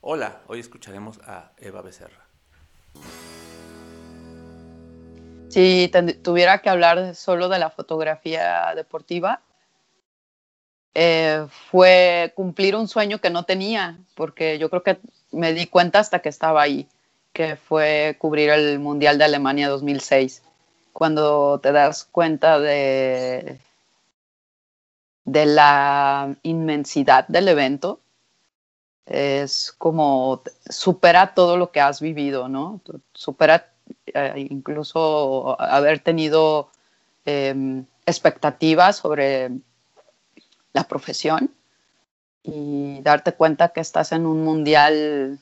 Hola, hoy escucharemos a Eva Becerra. Si tuviera que hablar solo de la fotografía deportiva, eh, fue cumplir un sueño que no tenía, porque yo creo que me di cuenta hasta que estaba ahí, que fue cubrir el Mundial de Alemania 2006. Cuando te das cuenta de, de la inmensidad del evento, es como supera todo lo que has vivido, ¿no? Supera eh, incluso haber tenido em, expectativas sobre la profesión y darte cuenta que estás en un mundial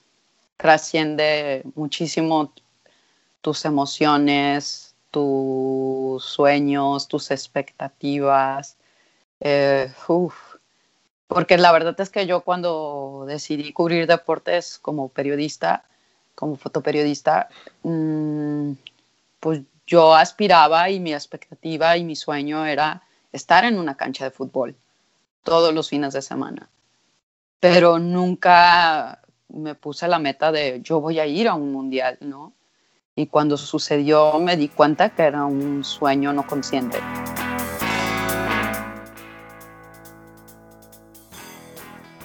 trasciende muchísimo tus emociones, tus sueños, tus expectativas. Eh, porque la verdad es que yo cuando decidí cubrir deportes como periodista, como fotoperiodista, mm, pues yo aspiraba y mi expectativa y mi sueño era estar en una cancha de fútbol todos los fines de semana. Pero nunca me puse la meta de yo voy a ir a un mundial, ¿no? Y cuando sucedió me di cuenta que era un sueño no consciente.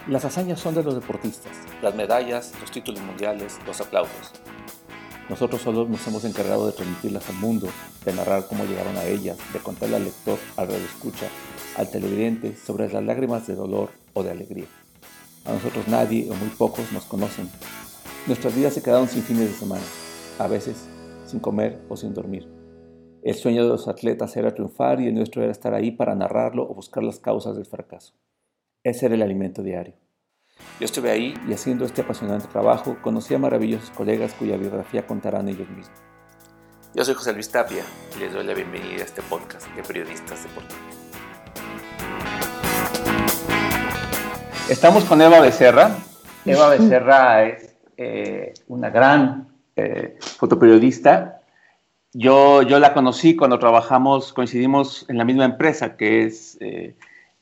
Las hazañas son de los deportistas, las medallas, los títulos mundiales, los aplausos. Nosotros solo nos hemos encargado de transmitirlas al mundo, de narrar cómo llegaron a ellas, de contarle al lector, al escucha, al televidente sobre las lágrimas de dolor o de alegría. A nosotros nadie o muy pocos nos conocen. Nuestras vidas se quedaron sin fines de semana, a veces sin comer o sin dormir. El sueño de los atletas era triunfar y el nuestro era estar ahí para narrarlo o buscar las causas del fracaso. Ese era el alimento diario. Yo estuve ahí y haciendo este apasionante trabajo conocí a maravillosos colegas cuya biografía contarán ellos mismos. Yo soy José Luis Tapia y les doy la bienvenida a este podcast de periodistas deportivos. Estamos con Eva Becerra. Eva Becerra es eh, una gran eh, fotoperiodista. Yo, yo la conocí cuando trabajamos, coincidimos en la misma empresa, que es, eh,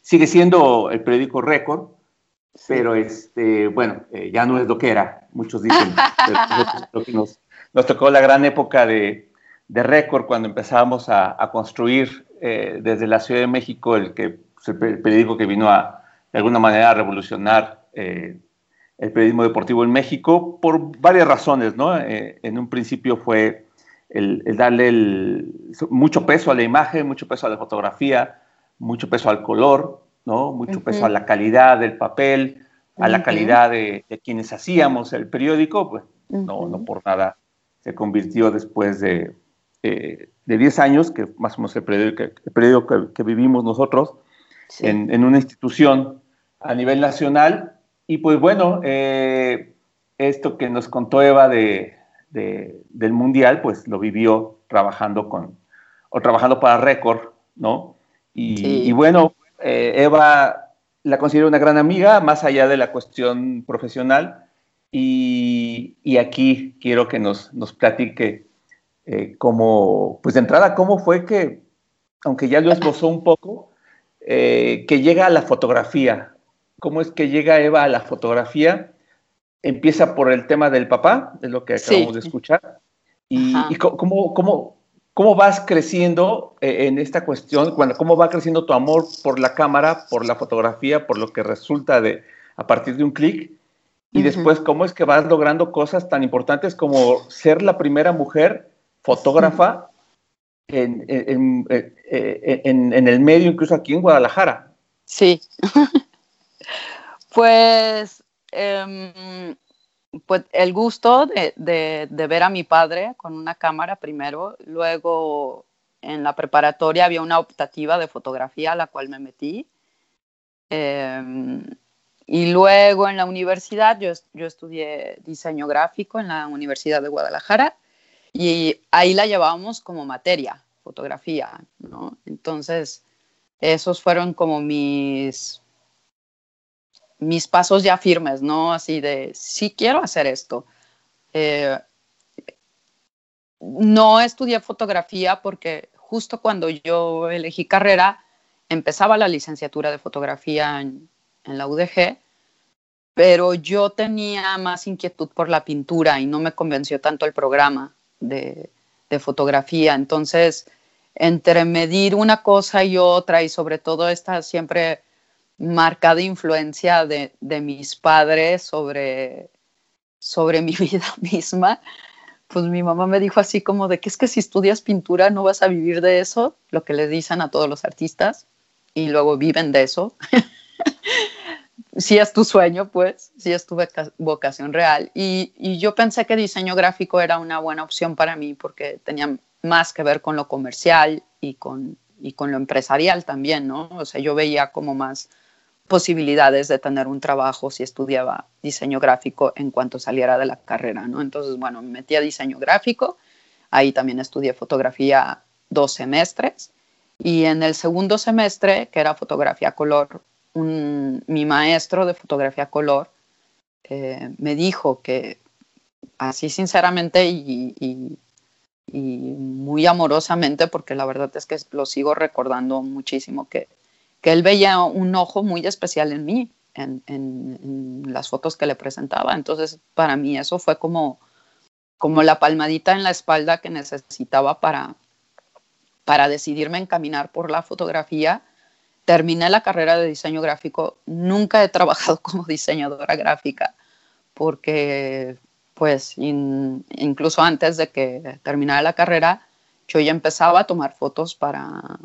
sigue siendo el periódico Récord, pero este, bueno, ya no es lo que era, muchos dicen. nos, nos, tocó la gran época de, de Récord cuando empezábamos a, a construir desde la Ciudad de México el, que, el periódico que vino a, de alguna manera revolucionar eh, el periodismo deportivo en México por varias razones, ¿no? Eh, en un principio fue el, darle mucho peso a la imagen, mucho peso a la fotografía, mucho peso al color, ¿no? Mucho peso a la calidad del papel, a la calidad de, quienes hacíamos el periódico, pues no, no por nada se convirtió después de, eh, de 10 años, que más o menos el periódico, el periódico que, vivimos nosotros, en, en, una institución a nivel nacional. Y pues bueno, eh, esto que nos contó Eva de, del Mundial, pues lo vivió trabajando con, o trabajando para Récord, ¿no? Y, bueno, eh, Eva la considero una gran amiga, más allá de la cuestión profesional. Y, aquí quiero que nos, nos platique eh, cómo, pues de entrada, cómo fue que, aunque ya lo esbozó un poco, que llega a la fotografía, cómo es que llega Eva a la fotografía. Empieza por el tema del papá, es lo que acabamos de escuchar. Y, cómo, cómo, cómo, vas creciendo eh, en esta cuestión, cuando, cómo va creciendo tu amor por la cámara, por la fotografía, por lo que resulta de a partir de un clic. Y después, cómo es que vas logrando cosas tan importantes como ser la primera mujer fotógrafa en, en, en, en, el medio, incluso aquí en Guadalajara. Sí. Pues, em, pues el gusto de, ver a mi padre con una cámara primero, luego en la preparatoria había una optativa de fotografía a la cual me metí. Em, y luego en la universidad, yo, yo estudié diseño gráfico en la Universidad de Guadalajara y ahí la llevábamos como materia, fotografía, ¿no? Entonces, esos fueron como mis mis pasos ya firmes, ¿no? Así de, sí quiero hacer esto. Eh, no estudié fotografía porque justo cuando yo elegí carrera, empezaba la licenciatura de fotografía en, la UDG, pero yo tenía más inquietud por la pintura y no me convenció tanto el programa de, de fotografía. Entonces, entre medir una cosa y otra y sobre todo esta siempre marcada influencia de, de mis padres sobre, sobre mi vida misma, pues mi mamá me dijo así como de que es que si estudias pintura no vas a vivir de eso, lo que le dicen a todos los artistas, y luego viven de eso. si es tu sueño, pues, si es tu vocación real. Y, y, yo pensé que diseño gráfico era una buena opción para mí porque tenía más que ver con lo comercial y con, y con lo empresarial también, ¿no? O sea, yo veía como más posibilidades de tener un trabajo si estudiaba diseño gráfico en cuanto saliera de la carrera, ¿no? Entonces, bueno, me metí a diseño gráfico, ahí también estudié fotografía dos semestres y en el segundo semestre, que era fotografía color, mi maestro de fotografía color eh, me dijo que así sinceramente y, y muy amorosamente, porque la verdad es que lo sigo recordando muchísimo, que que él veía un ojo muy especial en mí, en, las fotos que le presentaba. Entonces, para mí eso fue como, como la palmadita en la espalda que necesitaba para, para decidirme encaminar por la fotografía. Terminé la carrera de diseño gráfico. Nunca he trabajado como diseñadora gráfica porque, pues, incluso antes de que terminara la carrera, yo ya empezaba a tomar fotos para,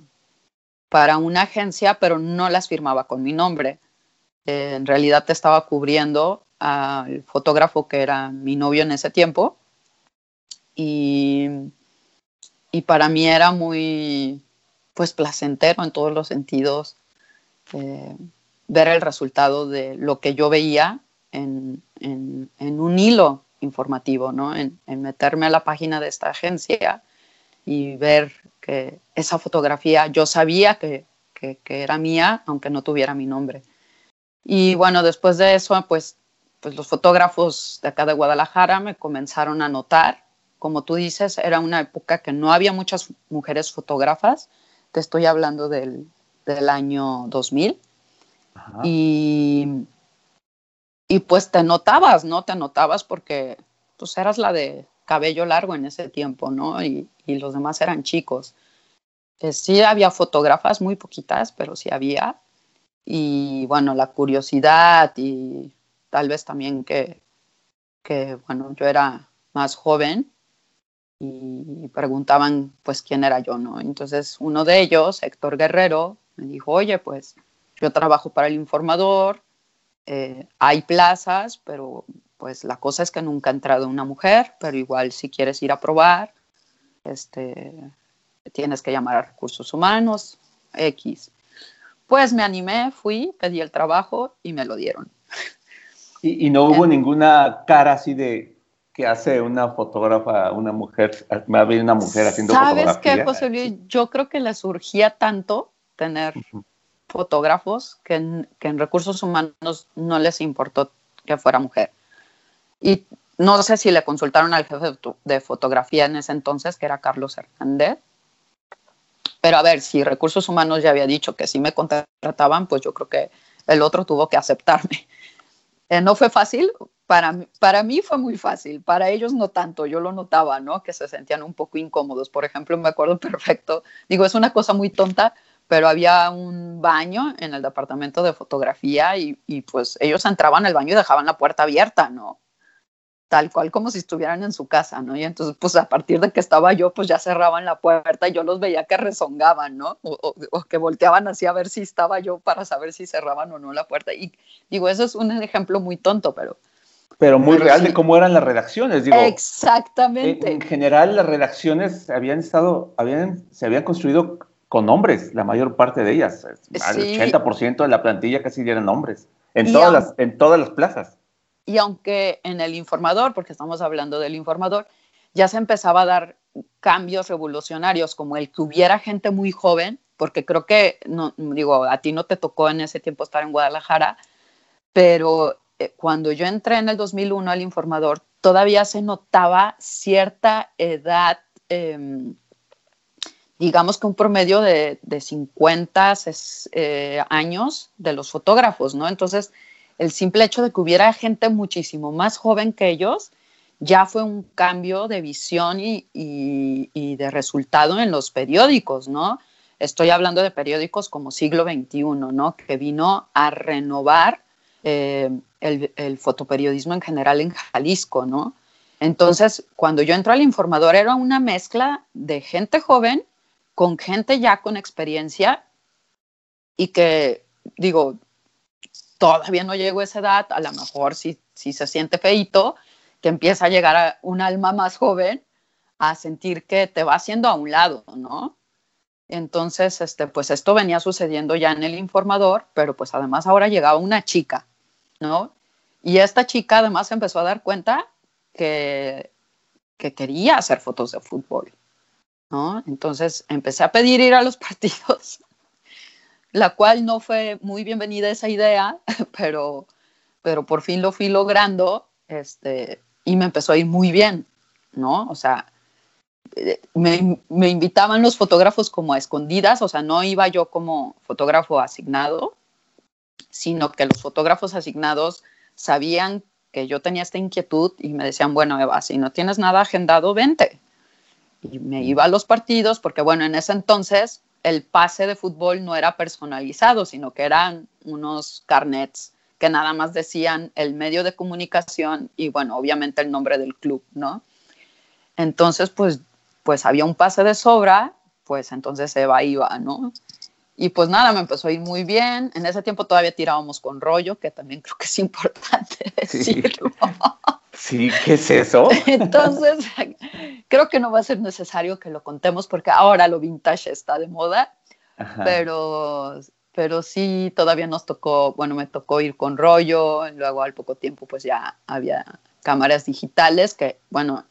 para una agencia, pero no las firmaba con mi nombre. Eh, en realidad estaba cubriendo al fotógrafo que era mi novio en ese tiempo. Y, y para mí era muy, pues, placentero en todos los sentidos eh, ver el resultado de lo que yo veía en, en, un hilo informativo, ¿no? En, en, meterme a la página de esta agencia y ver que esa fotografía yo sabía que, que, era mía, aunque no tuviera mi nombre. Y bueno, después de eso, pues, pues los fotógrafos de acá de Guadalajara me comenzaron a notar. Como tú dices, era una época que no había muchas mujeres fotógrafas. Te estoy hablando del, del año 2000. Y, y pues te notabas, ¿no? Te notabas porque pues eras la de cabello largo en ese tiempo, ¿no? Y, los demás eran chicos. Eh, sí había fotógrafas, muy poquitas, pero sí había. Y bueno, la curiosidad y tal vez también que, que bueno, yo era más joven y preguntaban pues quién era yo, ¿no? Entonces uno de ellos, Héctor Guerrero, me dijo, oye, pues yo trabajo para el informador, eh, hay plazas, pero pues la cosa es que nunca ha entrado una mujer, pero igual si quieres ir a probar, este, tienes que llamar a recursos humanos, X. Pues me animé, fui, pedí el trabajo y me lo dieron. ¿Y, no hubo ninguna cara así de que hace una fotógrafa, una mujer, me ha una mujer haciendo ¿Sabes qué, José Luis? Yo creo que le surgía tanto tener fotógrafos que en, que en recursos humanos no les importó que fuera mujer. Y no sé si le consultaron al jefe de fotografía en ese entonces, que era Carlos Hernández. Pero a ver, si recursos humanos ya había dicho que sí me contrataban, pues yo creo que el otro tuvo que aceptarme. Eh, no fue fácil, para, para mí fue muy fácil, para ellos no tanto, yo lo notaba, ¿no? Que se sentían un poco incómodos. Por ejemplo, me acuerdo perfecto, digo, es una cosa muy tonta, pero había un baño en el departamento de fotografía y, y pues ellos entraban al baño y dejaban la puerta abierta, ¿no? Tal cual como si estuvieran en su casa, ¿no? Y entonces, pues a partir de que estaba yo, pues ya cerraban la puerta y yo los veía que rezongaban, ¿no? O, que volteaban así a ver si estaba yo para saber si cerraban o no la puerta. Y digo, eso es un ejemplo muy tonto, pero... Pero muy real de cómo eran las redacciones, digo. Exactamente. En, general, las redacciones habían estado, habían, se habían construido con hombres, la mayor parte de ellas. El 80% de la plantilla casi eran hombres, en, todas las, en todas las plazas. Y aunque en el informador, porque estamos hablando del informador, ya se empezaba a dar cambios revolucionarios, como el que hubiera gente muy joven, porque creo que, no, digo, a ti no te tocó en ese tiempo estar en Guadalajara, pero eh, cuando yo entré en el 2001 al informador, todavía se notaba cierta edad, em, digamos que un promedio de, de 50 eh, años de los fotógrafos, ¿no? Entonces, el simple hecho de que hubiera gente muchísimo más joven que ellos, ya fue un cambio de visión y, de resultado en los periódicos, ¿no? Estoy hablando de periódicos como Siglo XXI, ¿no? Que vino a renovar eh, el, el, fotoperiodismo en general en Jalisco, ¿no? Entonces, cuando yo entro al informador era una mezcla de gente joven con gente ya con experiencia y que, digo, todavía no llego a esa edad, a lo mejor si, si se siente feito, que empieza a llegar a un alma más joven a sentir que te va haciendo a un lado, ¿no? Entonces, este, pues esto venía sucediendo ya en el informador, pero pues además ahora llegaba una chica, ¿no? Y esta chica además empezó a dar cuenta que, que quería hacer fotos de fútbol, ¿no? Entonces empecé a pedir ir a los partidos la cual no fue muy bienvenida esa idea, pero, pero por fin lo fui logrando este, y me empezó a ir muy bien, ¿no? O sea, eh, me, me, invitaban los fotógrafos como a escondidas, o sea, no iba yo como fotógrafo asignado, sino que los fotógrafos asignados sabían que yo tenía esta inquietud y me decían, bueno, Eva, si no tienes nada agendado, vente. Y me iba a los partidos, porque bueno, en ese entonces el pase de fútbol no era personalizado, sino que eran unos carnets que nada más decían el medio de comunicación y bueno, obviamente el nombre del club, ¿no? Entonces, pues, pues había un pase de sobra, pues entonces Eva iba, ¿no? Y pues nada, me empezó a ir muy bien. En ese tiempo todavía tirábamos con rollo, que también creo que es importante decirlo. Sí, ¿qué es eso? Entonces, creo que no va a ser necesario que lo contemos porque ahora lo vintage está de moda, pero pero sí todavía nos tocó, bueno, me tocó ir con rollo, luego al poco tiempo pues ya había cámaras digitales que, bueno,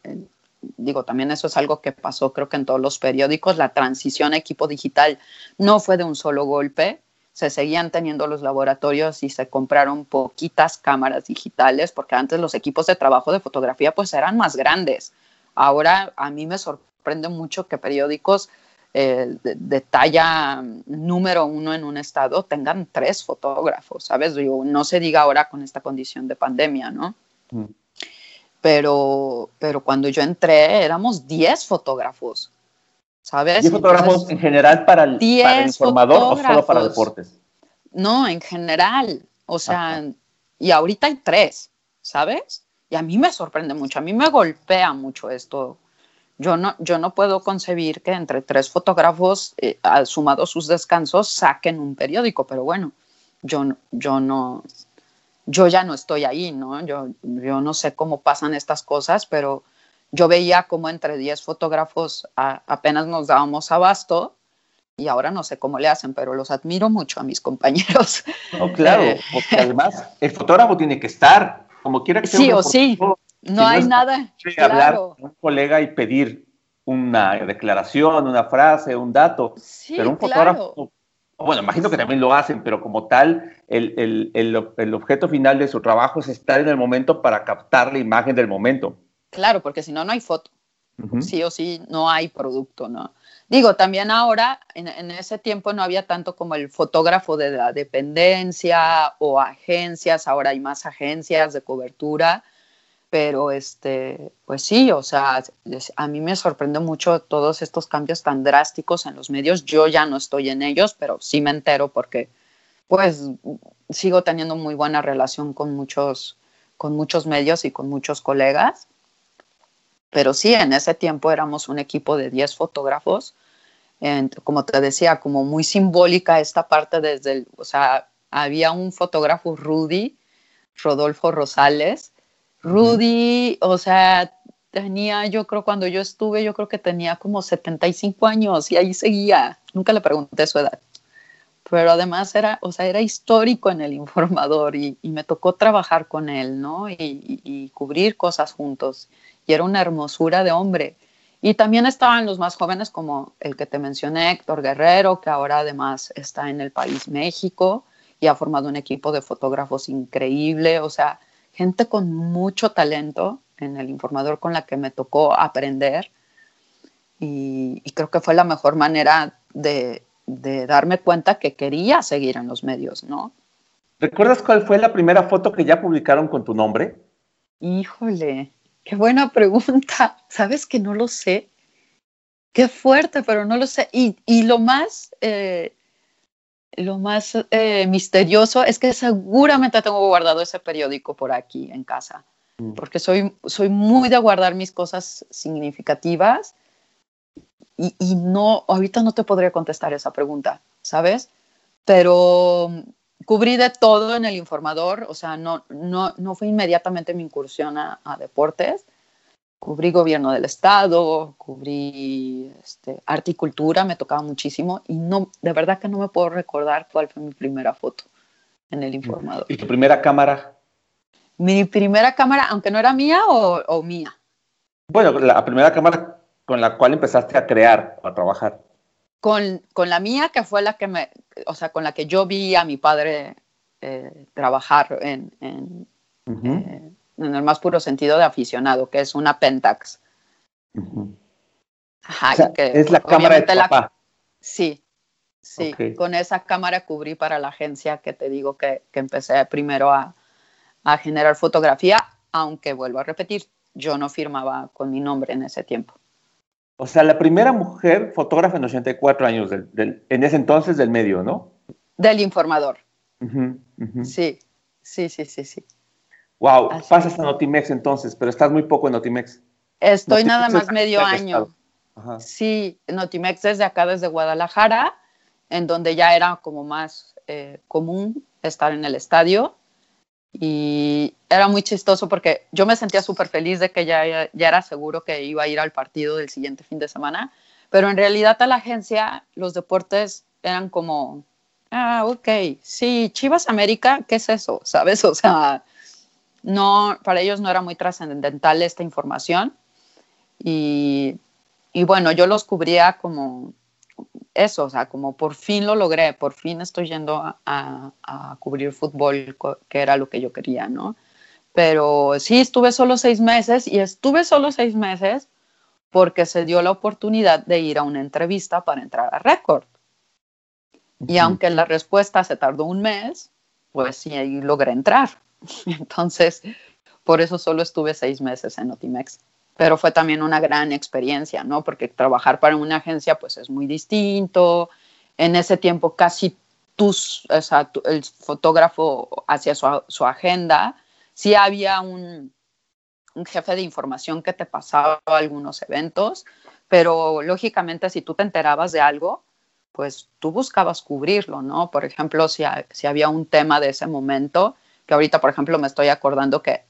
digo, también eso es algo que pasó creo que en todos los periódicos, la transición a equipo digital no fue de un solo golpe, se seguían teniendo los laboratorios y se compraron poquitas cámaras digitales, porque antes los equipos de trabajo de fotografía pues eran más grandes. Ahora a mí me sorprende mucho que periódicos eh, de, talla número uno en un estado tengan tres fotógrafos, ¿sabes? no se diga ahora con esta condición de pandemia, ¿no? Mm. Pero, pero cuando yo entré éramos diez fotógrafos. ¿sabes? ¿Y fotógrafos en general para el, informador o solo para deportes? No, en general. O sea, y ahorita hay tres, ¿sabes? Y a mí me sorprende mucho, a mí me golpea mucho esto. Yo no, yo no puedo concebir que entre tres fotógrafos, eh, sumados sus descansos, saquen un periódico, pero bueno, yo, yo no, yo ya no estoy ahí, ¿no? Yo, yo no sé cómo pasan estas cosas, pero yo veía como entre 10 fotógrafos apenas nos dábamos abasto y ahora no sé cómo le hacen, pero los admiro mucho a mis compañeros. No, claro, eh, porque además el fotógrafo tiene que estar, como quiera que sea. Sí o sí, no hay nada. Claro. Hablar con un colega y pedir una declaración, una frase, un dato, sí, pero un fotógrafo bueno, imagino que también lo hacen, pero como tal, el, el, el, el, objeto final de su trabajo es estar en el momento para captar la imagen del momento. Claro, porque si no, no hay foto. Sí o sí, no hay producto, ¿no? Digo, también ahora, en, ese tiempo no había tanto como el fotógrafo de la dependencia o agencias, ahora hay más agencias de cobertura, pero este, pues sí, o sea, a mí me sorprende mucho todos estos cambios tan drásticos en los medios. Yo ya no estoy en ellos, pero sí me entero porque, pues, sigo teniendo muy buena relación con muchos, con muchos medios y con muchos colegas pero sí, en ese tiempo éramos un equipo de 10 fotógrafos. como te decía, como muy simbólica esta parte desde el, o sea, había un fotógrafo Rudy, Rodolfo Rosales. Rudy, o sea, tenía, yo creo, cuando yo estuve, yo creo que tenía como 75 años y ahí seguía. Nunca le pregunté su edad. Pero además era, o sea, era histórico en el informador y, me tocó trabajar con él, ¿no? y cubrir cosas juntos y era una hermosura de hombre. Y también estaban los más jóvenes como el que te mencioné, Héctor Guerrero, que ahora además está en el país México y ha formado un equipo de fotógrafos increíble, o sea, gente con mucho talento en el informador con la que me tocó aprender. Y, creo que fue la mejor manera de, de darme cuenta que quería seguir en los medios, ¿no? ¿Recuerdas cuál fue la primera foto que ya publicaron con tu nombre? Híjole, qué buena pregunta. ¿Sabes que no lo sé? Qué fuerte, pero no lo sé. Y, lo más, eh, lo más eh, misterioso es que seguramente tengo guardado ese periódico por aquí en casa, mm. porque soy, soy muy de guardar mis cosas significativas y, y no, ahorita no te podría contestar esa pregunta, ¿sabes? Pero cubrí de todo en el informador, o sea, no, no, no fue inmediatamente mi incursión a, deportes. Cubrí gobierno del estado, cubrí este, arte y cultura, me tocaba muchísimo y no, de verdad que no me puedo recordar cuál fue mi primera foto en el informador. ¿Y tu primera cámara? Mi primera cámara, aunque no era mía o, o mía. Bueno, la primera cámara con la cual empezaste a crear, a trabajar con, con, la mía, que fue la que me, o sea, con la que yo vi a mi padre eh, trabajar en, en, eh, en, el más puro sentido de aficionado, que es una Pentax. Ajá, es la cámara de papá. sí, sí. Con esa cámara cubrí para la agencia que te digo que, que empecé primero a, a generar fotografía, aunque vuelvo a repetir, yo no firmaba con mi nombre en ese tiempo. O sea, la primera mujer fotógrafa en 84 años, del, en ese entonces del medio, ¿no? Del informador. Sí, sí, sí, sí, sí. Wow, pasas a Notimex entonces, pero estás muy poco en Notimex. Estoy nada más medio año. Sí, Notimex desde acá, desde Guadalajara, en donde ya era como más eh, común estar en el estadio y era muy chistoso porque yo me sentía súper feliz de que ya, ya era seguro que iba a ir al partido del siguiente fin de semana, pero en realidad a la agencia los deportes eran como, ah, ok, sí, Chivas América, ¿qué es eso? ¿Sabes? O sea, no, para ellos no era muy trascendental esta información y, y bueno, yo los cubría como eso, o sea, como por fin lo logré, por fin estoy yendo a, cubrir fútbol, que era lo que yo quería, ¿no? Pero sí, estuve solo seis meses y estuve solo seis meses porque se dio la oportunidad de ir a una entrevista para entrar a Record. Y aunque la respuesta se tardó un mes, pues sí, ahí logré entrar. Entonces, por eso solo estuve seis meses en Otimex pero fue también una gran experiencia, ¿no? Porque trabajar para una agencia pues es muy distinto. En ese tiempo casi tus, o el fotógrafo hacía su, agenda. Sí había un, un, jefe de información que te pasaba algunos eventos, pero lógicamente si tú te enterabas de algo, pues tú buscabas cubrirlo, ¿no? Por ejemplo, si había un tema de ese momento, que ahorita, por ejemplo, me estoy acordando que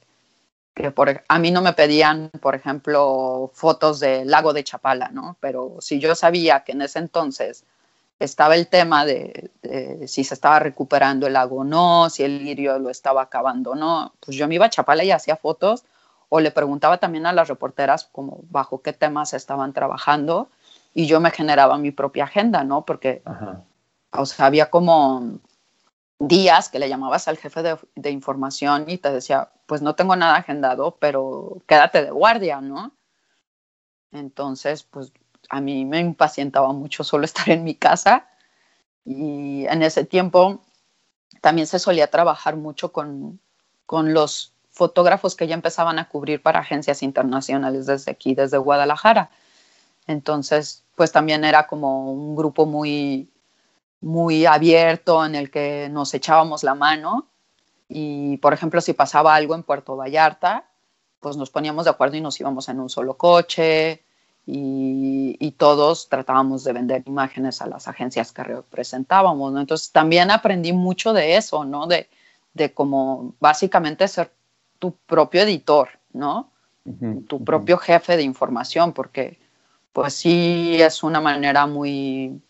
que por, a mí no me pedían, por ejemplo, fotos del lago de Chapala, ¿no? Pero si yo sabía que en ese entonces estaba el tema de, si se estaba recuperando el lago o no, si el lirio lo estaba acabando o no, pues yo me iba a Chapala y hacía fotos o le preguntaba también a las reporteras como bajo qué temas estaban trabajando y yo me generaba mi propia agenda, ¿no? Porque, o sea, había como días que le llamabas al jefe de, información y te decía, pues no tengo nada agendado, pero quédate de guardia, ¿no? Entonces, pues a mí me impacientaba mucho solo estar en mi casa y en ese tiempo también se solía trabajar mucho con, con los fotógrafos que ya empezaban a cubrir para agencias internacionales desde aquí, desde Guadalajara. Entonces, pues también era como un grupo muy, muy abierto en el que nos echábamos la mano y, por ejemplo, si pasaba algo en Puerto Vallarta, pues nos poníamos de acuerdo y nos íbamos en un solo coche y, todos tratábamos de vender imágenes a las agencias que representábamos, ¿no? Entonces también aprendí mucho de eso, ¿no? De, de como básicamente ser tu propio editor, ¿no? tu propio jefe de información, porque pues sí es una manera muy,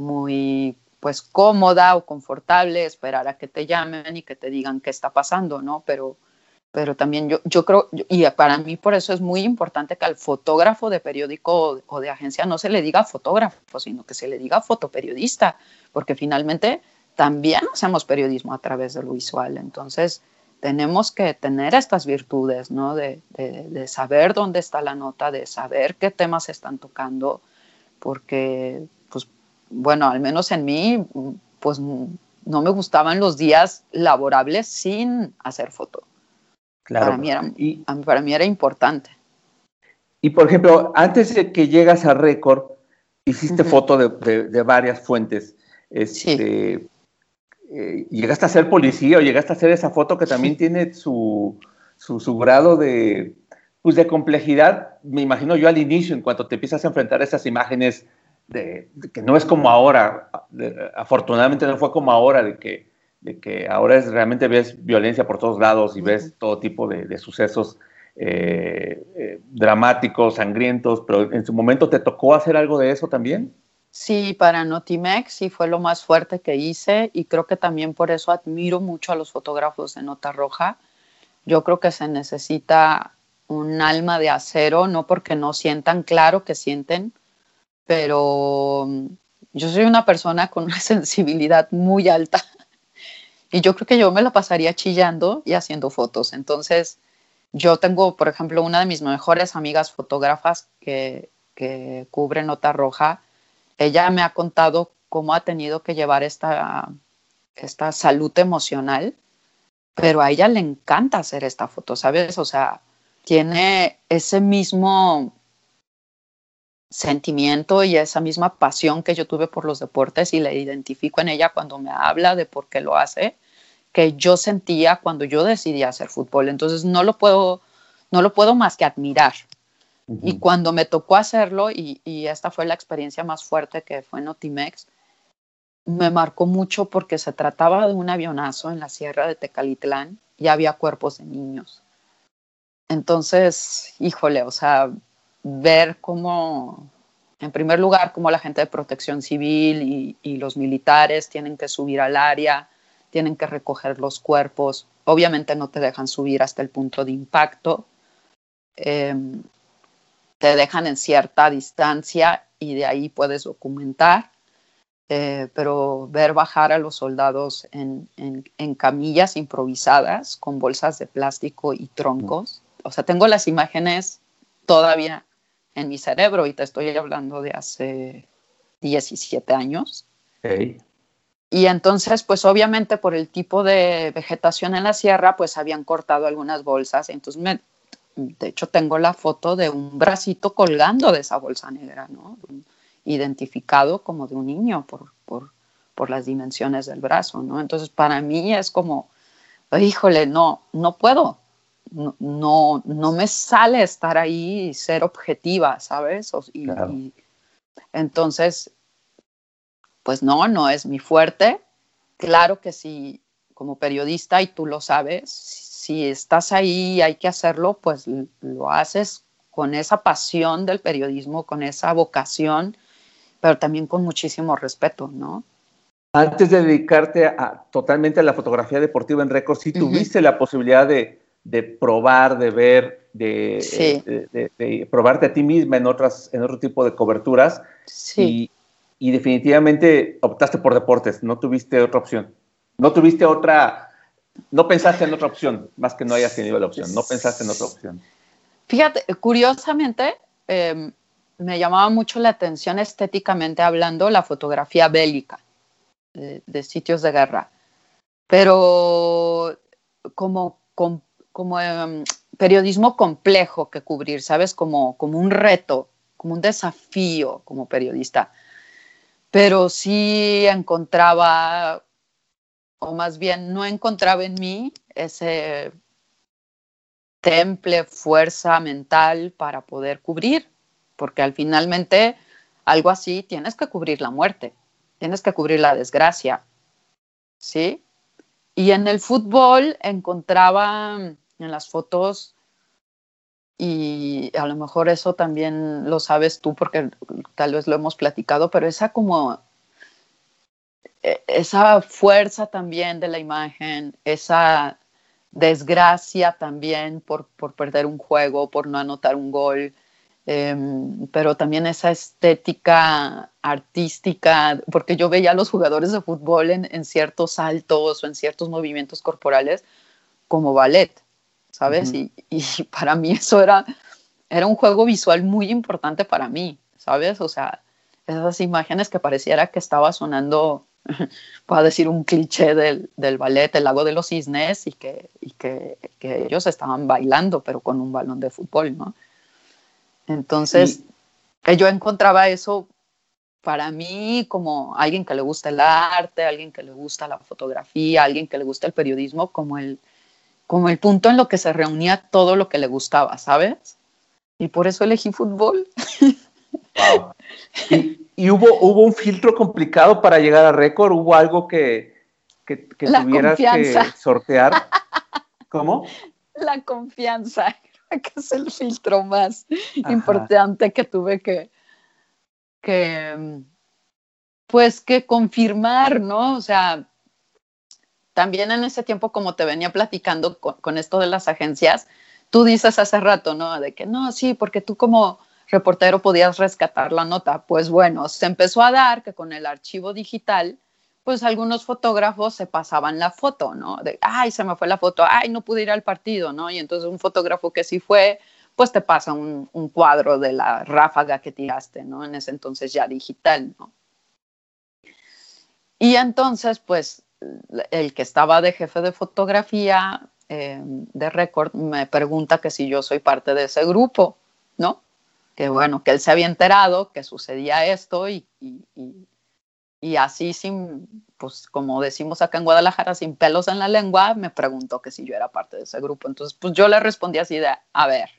muy pues cómoda o confortable esperar a que te llamen y que te digan qué está pasando, ¿no? Pero, pero también yo, yo creo, y para mí por eso es muy importante que al fotógrafo de periódico o de agencia no se le diga fotógrafo, sino que se le diga fotoperiodista, porque finalmente también hacemos periodismo a través de lo visual. Entonces, tenemos que tener estas virtudes, ¿no? De, de, saber dónde está la nota, de saber qué temas están tocando, porque bueno, al menos en mí, pues no me gustaban los días laborables sin hacer foto. Claro. Para mí era, y, para mí era importante. Y por ejemplo, antes de que llegas a Récord, hiciste foto de, varias fuentes. Este, eh, ¿Llegaste a ser policía o llegaste a hacer esa foto que también tiene su, su, grado de, pues de complejidad? Me imagino yo al inicio, en cuanto te empiezas a enfrentar a esas imágenes de, que no es como ahora, afortunadamente no fue como ahora, de que, de que ahora es, realmente ves violencia por todos lados y ves todo tipo de, sucesos eh, eh, dramáticos, sangrientos, pero en su momento te tocó hacer algo de eso también. Sí, para Notimex sí fue lo más fuerte que hice y creo que también por eso admiro mucho a los fotógrafos de Nota Roja. Yo creo que se necesita un alma de acero, no porque no sientan, claro que sienten, pero mm, yo soy una persona con una sensibilidad muy alta y yo creo que yo me la pasaría chillando y haciendo fotos. Entonces, yo tengo, por ejemplo, una de mis mejores amigas fotógrafas que, que cubre Nota Roja. Ella me ha contado cómo ha tenido que llevar esta, esta salud emocional, pero a ella le encanta hacer esta foto, ¿sabes? O sea, tiene ese mismo sentimiento y esa misma pasión que yo tuve por los deportes y le identifico en ella cuando me habla de por qué lo hace, que yo sentía cuando yo decidí hacer fútbol. Entonces no lo puedo, no lo puedo más que admirar. Y cuando me tocó hacerlo, y, y, esta fue la experiencia más fuerte que fue en Otimex, me marcó mucho porque se trataba de un avionazo en la sierra de Tecalitlán y había cuerpos de niños. Entonces, híjole, o sea, ver cómo, en primer lugar, cómo la gente de protección civil y, los militares tienen que subir al área, tienen que recoger los cuerpos. Obviamente no te dejan subir hasta el punto de impacto. Em, te dejan en cierta distancia y de ahí puedes documentar. Eh, pero ver bajar a los soldados en, en, camillas improvisadas con bolsas de plástico y troncos. O sea, tengo las imágenes todavía en mi cerebro y te estoy hablando de hace 17 años. Y entonces, pues obviamente por el tipo de vegetación en la sierra, pues habían cortado algunas bolsas. Entonces, me, de hecho, tengo la foto de un bracito colgando de esa bolsa negra, ¿no? Identificado como de un niño por, por, por las dimensiones del brazo, ¿no? Entonces, para mí es como, híjole, no, no puedo, no, no, me sale estar ahí y ser objetiva, ¿sabes? y, entonces, pues no, no es mi fuerte. Claro que si como periodista, y tú lo sabes, si estás ahí hay que hacerlo, pues lo haces con esa pasión del periodismo, con esa vocación, pero también con muchísimo respeto, ¿no? Antes de dedicarte a, totalmente a la fotografía deportiva en récord, si tuviste la posibilidad de, de probar, de ver, de, de, probarte a ti misma en, otras, en otro tipo de coberturas. Sí. Y, definitivamente optaste por deportes, no tuviste otra opción. No tuviste otra, no pensaste en otra opción, más que no hayas tenido la opción, no pensaste en otra opción. Fíjate, curiosamente, em, me llamaba mucho la atención estéticamente hablando la fotografía bélica de, de sitios de guerra, pero como con como em, periodismo complejo que cubrir, ¿sabes? Como, como un reto, como un desafío como periodista. Pero sí encontraba, o más bien no encontraba en mí ese temple, fuerza mental para poder cubrir, porque al finalmente algo así tienes que cubrir la muerte, tienes que cubrir la desgracia, ¿sí? Y en el fútbol encontraba en las fotos y a lo mejor eso también lo sabes tú porque tal vez lo hemos platicado, pero esa como e, esa fuerza también de la imagen, esa desgracia también por, por perder un juego, por no anotar un gol, em, pero también esa estética artística, porque yo veía a los jugadores de fútbol en, en ciertos saltos o en ciertos movimientos corporales como ballet. ¿Sabes? y, para mí eso era, era un juego visual muy importante para mí, ¿sabes? O sea, esas imágenes que pareciera que estaba sonando puedo decir un cliché del, del, ballet El lago de los cisnes y, que, y que, que, ellos estaban bailando, pero con un balón de fútbol, ¿no? Entonces, que yo encontraba eso para mí como alguien que le gusta el arte, alguien que le gusta la fotografía, alguien que le gusta el periodismo, como el, como el punto en lo que se reunía todo lo que le gustaba, ¿sabes? Y por eso elegí fútbol. Wow. ¿Y, hubo, hubo un filtro complicado para llegar a récord? ¿Hubo algo que, que, que tuvieras que sortear? ¿Cómo? La confianza, que es el filtro más importante que tuve que, que, pues, que confirmar, ¿no? O sea, también en ese tiempo, como te venía platicando con, esto de las agencias, tú dices hace rato, ¿no? De que no, sí, porque tú como reportero podías rescatar la nota. Pues bueno, se empezó a dar que con el archivo digital, pues algunos fotógrafos se pasaban la foto, ¿no? De, ay, se me fue la foto, ay, no pude ir al partido, ¿no? Y entonces un fotógrafo que sí fue, pues te pasa un, un cuadro de la ráfaga que tiraste, ¿no? En ese entonces ya digital, ¿no? Y entonces, pues, el que estaba de jefe de fotografía eh, de récord me pregunta que si yo soy parte de ese grupo, ¿no? Que bueno, que él se había enterado que sucedía esto y, así sin, pues como decimos acá en Guadalajara, sin pelos en la lengua, me preguntó que si yo era parte de ese grupo. Entonces, pues yo le respondí así de, a ver,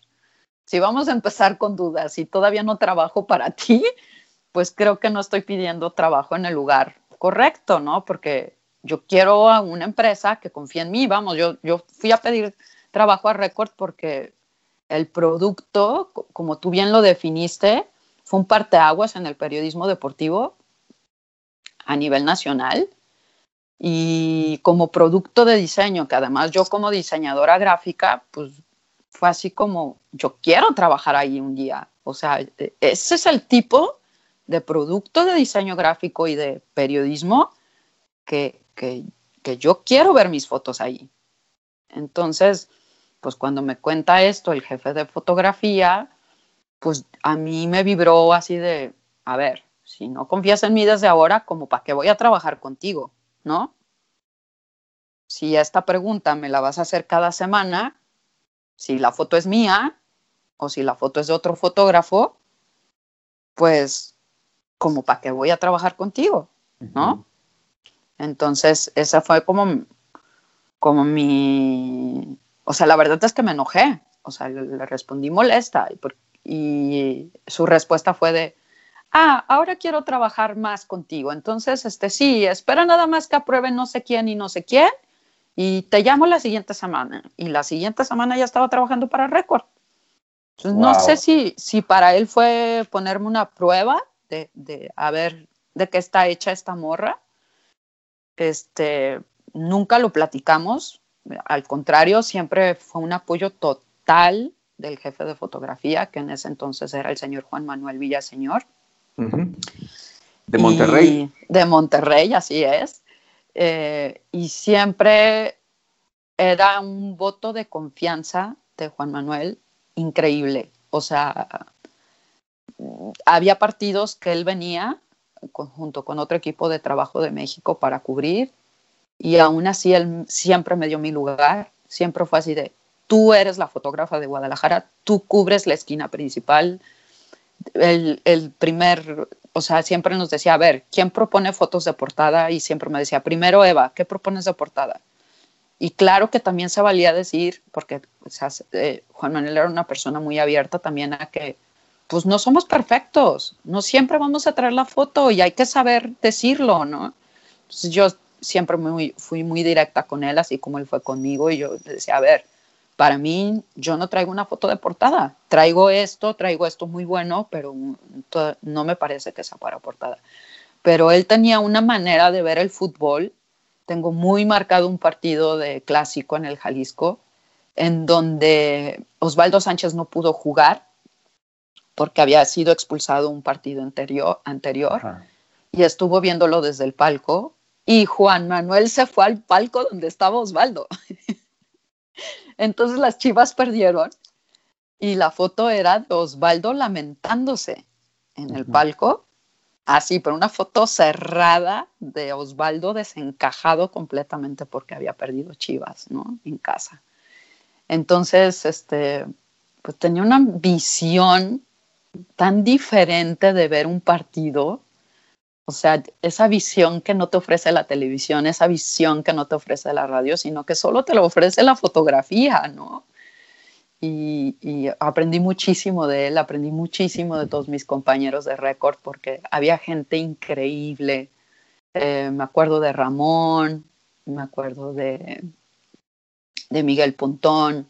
si vamos a empezar con dudas y todavía no trabajo para ti, pues creo que no estoy pidiendo trabajo en el lugar correcto, ¿no? Porque yo quiero a una empresa que confíe en mí, vamos, yo, yo fui a pedir trabajo a Record porque el producto, como tú bien lo definiste, fue un parteaguas en el periodismo deportivo a nivel nacional y como producto de diseño, que además yo como diseñadora gráfica, pues fue así como, yo quiero trabajar ahí un día. O sea, e, ese es el tipo de producto de diseño gráfico y de periodismo que, que, que yo quiero ver mis fotos ahí. Entonces, pues cuando me cuenta esto el jefe de fotografía, pues a mí me vibró así de, a ver, si no confías en mí desde ahora, como para qué voy a trabajar contigo, ¿no? Si esta pregunta me la vas a hacer cada semana, si la foto es mía o si la foto es de otro fotógrafo, pues como para qué voy a trabajar contigo, ¿no? Entonces, esa fue como, como mi, o sea, la verdad es que me enojé, o sea, le, respondí molesta y, y, su respuesta fue de, ah, ahora quiero trabajar más contigo, entonces, este, sí, espera nada más que aprueben no sé quién y no sé quién y te llamo la siguiente semana. Y la siguiente semana ya estaba trabajando para Record. No sé si, si para él fue ponerme una prueba de, de a ver de qué está hecha esta morra. Este, nunca lo platicamos. Al contrario, siempre fue un apoyo total del jefe de fotografía, que en ese entonces era el señor Juan Manuel Villaseñor. De Monterrey. de Monterrey, así es. Eh, y siempre era un voto de confianza de Juan Manuel increíble. O sea, había partidos que él venía junto con otro equipo de trabajo de México para cubrir y aún así él siempre me dio mi lugar, siempre fue así de, tú eres la fotógrafa de Guadalajara, tú cubres la esquina principal. El, el primer o sea, siempre nos decía, a ver, ¿quién propone fotos de portada? Y siempre me decía, primero Eva, ¿qué propones de portada? Y claro que también se valía decir, porque o sea, eh, Juan Manuel era una persona muy abierta también a que, pues no somos perfectos, no siempre vamos a traer la foto y hay que saber decirlo, ¿no? Entonces yo siempre muy, fui muy directa con él, así como él fue conmigo, y yo decía, a ver, para mí yo no traigo una foto de portada, traigo esto, traigo esto muy bueno, pero no me parece que sea para portada. Pero él tenía una manera de ver el fútbol, tengo muy marcado un partido de clásico en el Jalisco, en donde Osvaldo Sánchez no pudo jugar porque había sido expulsado un partido anterior, anterior y estuvo viéndolo desde el palco y Juan Manuel se fue al palco donde estaba Osvaldo. Entonces las chivas perdieron y la foto era de Osvaldo lamentándose en el palco Así, pero una foto cerrada de Osvaldo desencajado completamente porque había perdido Chivas, ¿no? En casa. Entonces, este, pues tenía una visión tan diferente de ver un partido. O sea, esa visión que no te ofrece la televisión, esa visión que no te ofrece la radio, sino que solo te lo ofrece la fotografía, ¿no? y, aprendí muchísimo de él, aprendí muchísimo de todos mis compañeros de récord porque había gente increíble. Eh, me acuerdo de Ramón, me acuerdo de, de Miguel Pontón,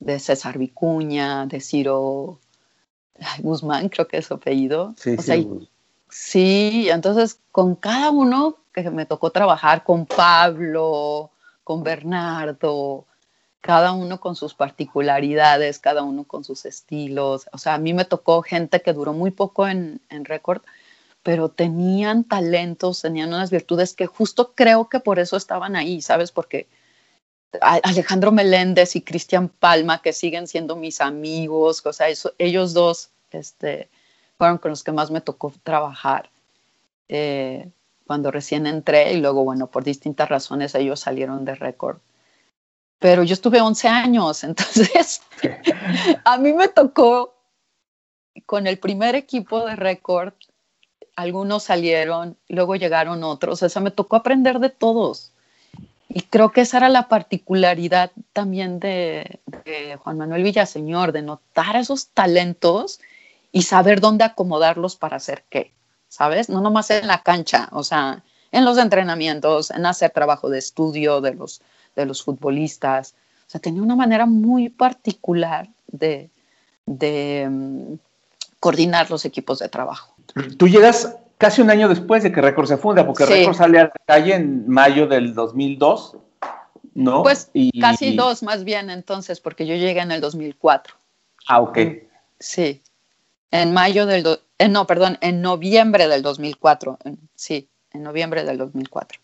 de César Vicuña, de Ciro Guzmán, creo que es su apellido. Sí, sí. sí, entonces con cada uno que me tocó trabajar, con Pablo, con Bernardo, cada uno con sus particularidades, cada uno con sus estilos. O sea, a mí me tocó gente que duró muy poco en, en récord, pero tenían talentos, tenían unas virtudes que justo creo que por eso estaban ahí, ¿sabes? Porque Alejandro Meléndez y Cristian Palma, que siguen siendo mis amigos, o sea, ellos dos este, fueron con los que más me tocó trabajar eh, cuando recién entré y luego, bueno, por distintas razones ellos salieron de récord pero yo estuve 11 años, entonces a mí me tocó con el primer equipo de récord, algunos salieron, luego llegaron otros, o sea, me tocó aprender de todos. Y creo que esa era la particularidad también de, de Juan Manuel Villaseñor, de notar esos talentos y saber dónde acomodarlos para hacer qué, ¿sabes? No nomás en la cancha, o sea, en los entrenamientos, en hacer trabajo de estudio de los de los futbolistas. O sea, tenía una manera muy particular de, mm, coordinar los equipos de trabajo. Tú llegas casi un año después de que Record se funda, porque Record sale a la calle en mayo del 2002, ¿no? Pues casi dos más bien entonces, porque yo llegué en el 2004. Ah, ok. Sí, en mayo del, eh, no, perdón, en noviembre del 2004, sí, en noviembre del 2004.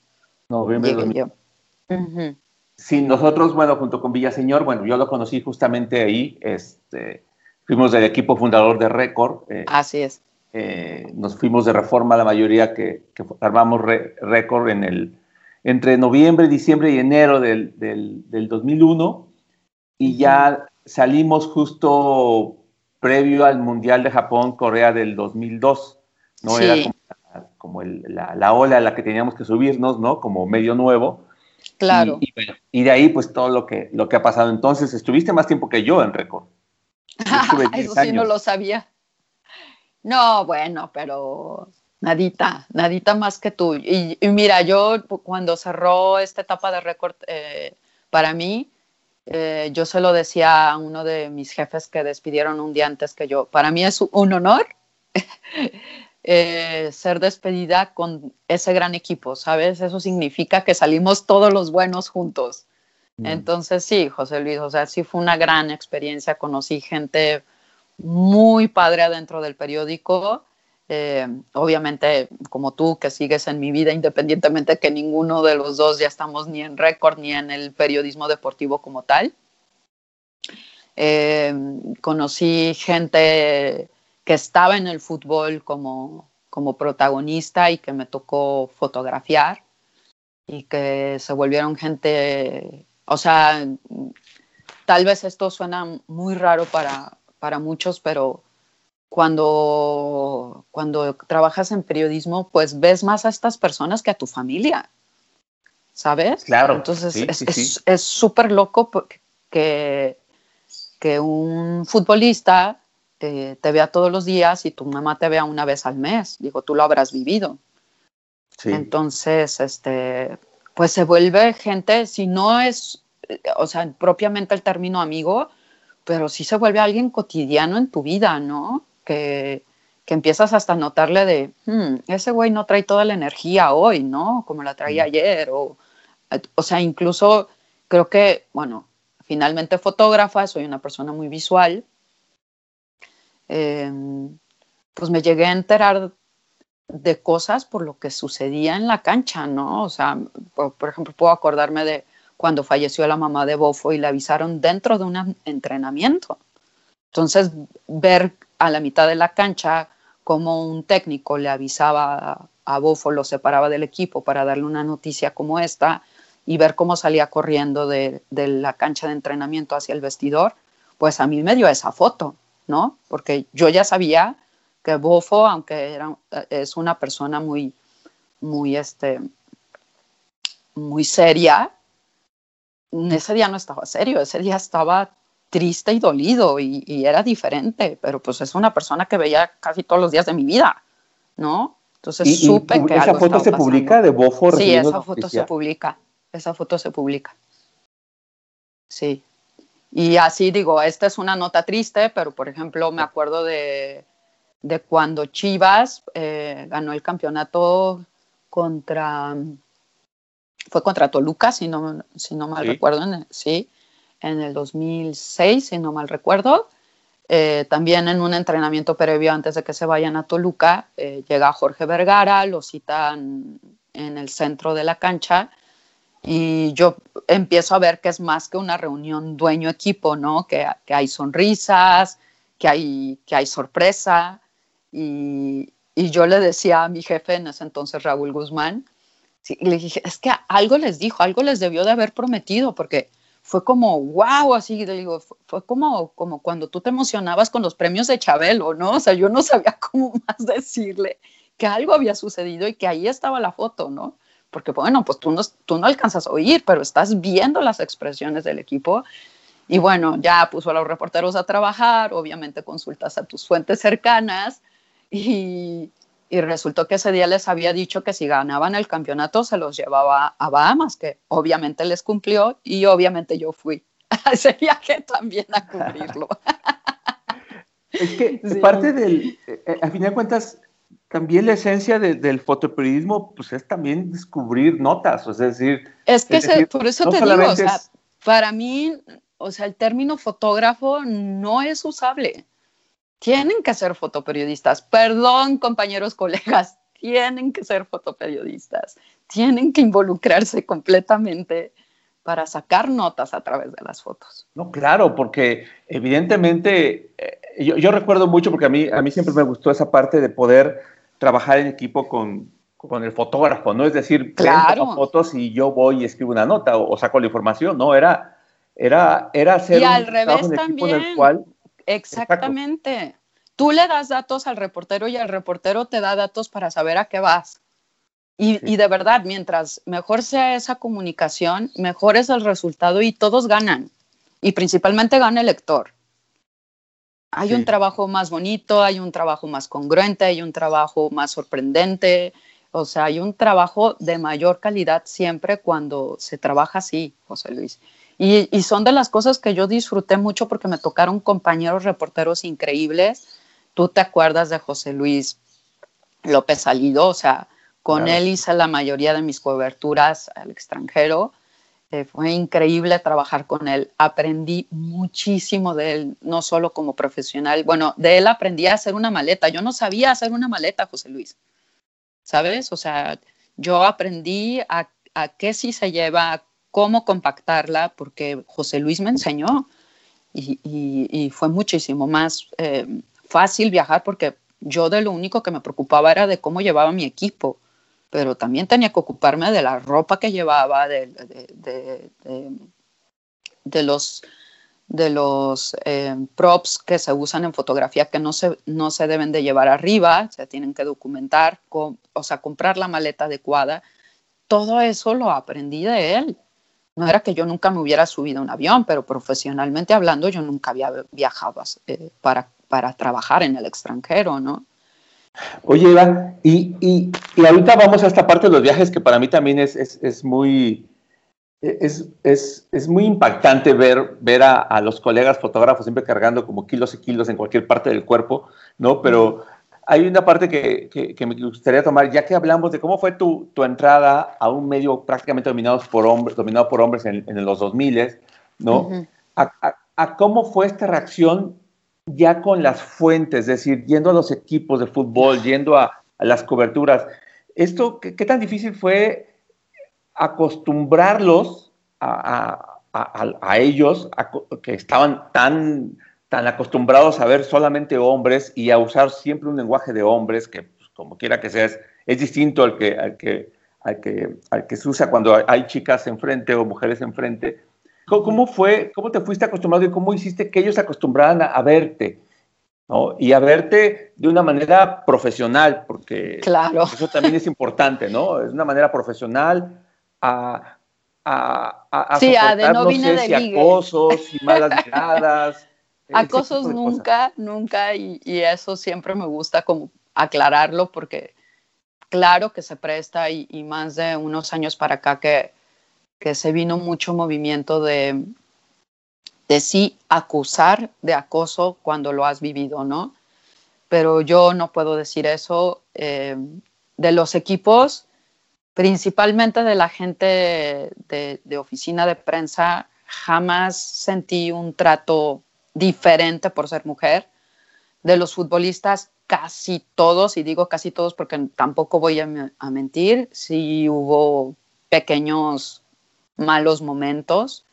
Noviembre del 2004. Sí, nosotros, bueno, junto con Villaseñor, bueno, yo lo conocí justamente ahí, este, fuimos del equipo fundador de Récord. Eh, Así es. Eh, nos fuimos de reforma la mayoría que, armamos Récord en el, entre noviembre, diciembre y enero del, del, 2001 y ya salimos justo previo al Mundial de Japón, Corea del 2002, ¿no? Era como, la, la, ola a la que teníamos que subirnos, ¿no? Como medio nuevo. Claro. Y, de ahí, pues todo lo que, lo que ha pasado. Entonces, estuviste más tiempo que yo en récord. Eso sí, no lo sabía. No, bueno, pero nadita, nadita más que tú. Y, mira, yo cuando cerró esta etapa de récord eh, para mí, eh, yo se lo decía a uno de mis jefes que despidieron un día antes que yo. Para mí es un honor eh, ser despedida con ese gran equipo, ¿sabes? Eso significa que salimos todos los buenos juntos. Mm. Entonces sí, José Luis, o sea, sí fue una gran experiencia, conocí gente muy padre adentro del periódico. Eh, obviamente, como tú, que sigues en mi vida, independientemente de que ninguno de los dos ya estamos ni en récord ni en el periodismo deportivo como tal. Eh, conocí gente que estaba en el fútbol como, como protagonista y que me tocó fotografiar y que se volvieron gente, o sea, tal vez esto suena muy raro para, para muchos, pero cuando, cuando trabajas en periodismo, pues ves más a estas personas que a tu familia, ¿sabes? Claro. Entonces es súper loco que, que un futbolista te vea todos los días y tu mamá te vea una vez al mes. Digo, tú lo habrás vivido. Entonces, este, pues se vuelve gente, si no es, o sea, propiamente el término amigo, pero sí se vuelve alguien cotidiano en tu vida, ¿no? Que, que empiezas hasta a notarle de, hmm, ese güey no trae toda la energía hoy, ¿no? Como la traía ayer, o, o sea, incluso creo que, bueno, finalmente fotógrafa, soy una persona muy visual, Em, pues me llegué a enterar de cosas por lo que sucedía en la cancha, ¿no? O sea, por, ejemplo, puedo acordarme de cuando falleció la mamá de Bofo y le avisaron dentro de un entrenamiento. Entonces, ver a la mitad de la cancha cómo un técnico le avisaba a Bofo, lo separaba del equipo para darle una noticia como esta y ver cómo salía corriendo de, la cancha de entrenamiento hacia el vestidor, pues a mí me dio esa foto, ¿no? Porque yo ya sabía que Bofo, aunque era, es una persona muy, muy, este, muy seria, ese día no estaba serio, ese día estaba triste y dolido y, y, era diferente, pero pues es una persona que veía casi todos los días de mi vida, ¿no? Entonces supe que esa foto se publica de Bofo. Sí, esa foto se publica. Esa foto se publica. Sí. Y así digo, esta es una nota triste, pero por ejemplo me acuerdo de, de cuando Chivas eh, ganó el campeonato contra, fue contra Toluca, si no, si no mal recuerdo, sí, en el 2006, si no mal recuerdo. Eh, también en un entrenamiento previo antes de que se vayan a Toluca, eh, llega Jorge Vergara, lo citan en el centro de la cancha y yo empiezo a ver que es más que una reunión dueño-equipo, ¿no? Que, que, hay sonrisas, que hay, que hay sorpresa. Y, y, yo le decía a mi jefe en ese entonces, Raúl Guzmán, le dije, es que algo les dijo, algo les debió de haber prometido, porque fue como, wow, así, digo, fue como, como cuando tú te emocionabas con los premios de Chabelo, ¿no? O sea, yo no sabía cómo más decirle que algo había sucedido y que ahí estaba la foto, ¿no? Porque, bueno, pues tú no, tú no alcanzas a oír, pero estás viendo las expresiones del equipo. Y bueno, ya puso a los reporteros a trabajar, obviamente consultas a tus fuentes cercanas y, y resultó que ese día les había dicho que si ganaban el campeonato se los llevaba a Bahamas, que obviamente les cumplió y obviamente yo fui a ese viaje también a cumplirlo. Es que parte del, eh, eh, a fin de cuentas, también la esencia del fotoperiodismo pues es también descubrir notas, es decir... Es que por eso te digo, o sea, para mí, o sea, el término fotógrafo no es usable tienen que ser fotoperiodistas. Perdón, compañeros, colegas, tienen que ser fotoperiodistas. Tienen que involucrarse completamente para sacar notas a través de las fotos. No, claro, porque evidentemente eh, yo, recuerdo mucho, porque a mí, a mí siempre me gustó esa parte de poder trabajar en equipo con, con el fotógrafo, ¿no? Es decir, claro. fotos y yo voy y escribo una nota o, saco la información, ¿no? Era, era, era hacer y al revés también. en el cual Exactamente. Tú le das datos al reportero y el reportero te da datos para saber a qué vas. Y, de verdad, mientras mejor sea esa comunicación, mejor es el resultado y todos ganan. Y principalmente gana el lector. Hay un trabajo más bonito, hay un trabajo más congruente, hay un trabajo más sorprendente. O sea, hay un trabajo de mayor calidad siempre cuando se trabaja así, José Luis. Y, son de las cosas que yo disfruté mucho porque me tocaron compañeros reporteros increíbles. Tú te acuerdas de José Luis López Salido, o sea, con él hice la mayoría de mis coberturas al extranjero. Eh, fue increíble trabajar con él. Aprendí muchísimo de él, no solo como profesional. Bueno, de él aprendí a hacer una maleta. Yo no sabía hacer una maleta, José Luis. ¿Sabes? O sea, yo aprendí a, a qué sí se lleva, cómo compactarla, porque José Luis me enseñó y, fue muchísimo más eh, fácil viajar porque yo de lo único que me preocupaba era de cómo llevaba mi equipo, pero también tenía que ocuparme de la ropa que llevaba, de, de, los, de los eh, props que se usan en fotografía que no se, no se deben de llevar arriba, se tienen que documentar, o sea, comprar la maleta adecuada. Todo eso lo aprendí de él no era que yo nunca me hubiera subido a un avión, pero profesionalmente hablando yo nunca había viajado eh, para, para trabajar en el extranjero, ¿no? Oye, Iván, y, y, y, ahorita vamos a esta parte de los viajes que para mí también es, es, es muy, es, es, muy impactante ver, ver a, a, los colegas fotógrafos siempre cargando como kilos y kilos en cualquier parte del cuerpo, ¿no? Pero hay una parte que, que, me gustaría tomar, ya que hablamos de cómo fue tu, tu entrada a un medio prácticamente dominado por hombres, dominado por hombres en, en los 2000, ¿no? a, a, cómo fue esta reacción ya con las fuentes, es decir, yendo a los equipos de fútbol, yendo a, las coberturas. ¿Esto qué, tan difícil fue acostumbrarlos a, a ellos, que estaban tan tan acostumbrados a ver solamente hombres y a usar siempre un lenguaje de hombres que, pues, como quiera que sea, es, distinto al que, al, que, al, que, al que se usa cuando hay chicas enfrente o mujeres enfrente. ¿Cómo, fue, cómo te fuiste acostumbrado y cómo hiciste que ellos se acostumbraran a, verte? ¿no? Y a verte de una manera profesional, porque claro. eso también es importante, ¿no? Es una manera profesional a, a, a, sí, a de no, vine de acosos y malas miradas. Acosos nunca, nunca, y, eso siempre me gusta como aclararlo porque claro que se presta y, más de unos años para acá que, que se vino mucho movimiento de, de sí acusar de acoso cuando lo has vivido, ¿no? Pero yo no puedo decir eso. Eh, de los equipos, principalmente de la gente de, de, oficina de prensa, jamás sentí un trato diferente por ser mujer. De los futbolistas, casi todos, y digo casi todos porque tampoco voy a, mentir, sí hubo pequeños malos momentos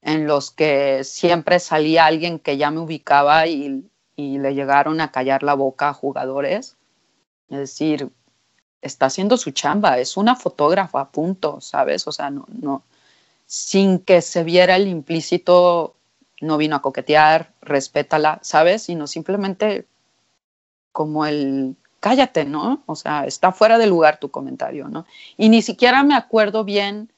en los que siempre salía alguien que ya me ubicaba y, y le llegaron a callar la boca a jugadores. Es decir, está haciendo su chamba, es una fotógrafa, punto, ¿sabes? O sea, no, no, sin que se viera el implícito no vino a coquetear, respétala, ¿sabes? Sino simplemente como el cállate, ¿no? O sea, está fuera de lugar tu comentario, ¿no? Y ni siquiera me acuerdo bien,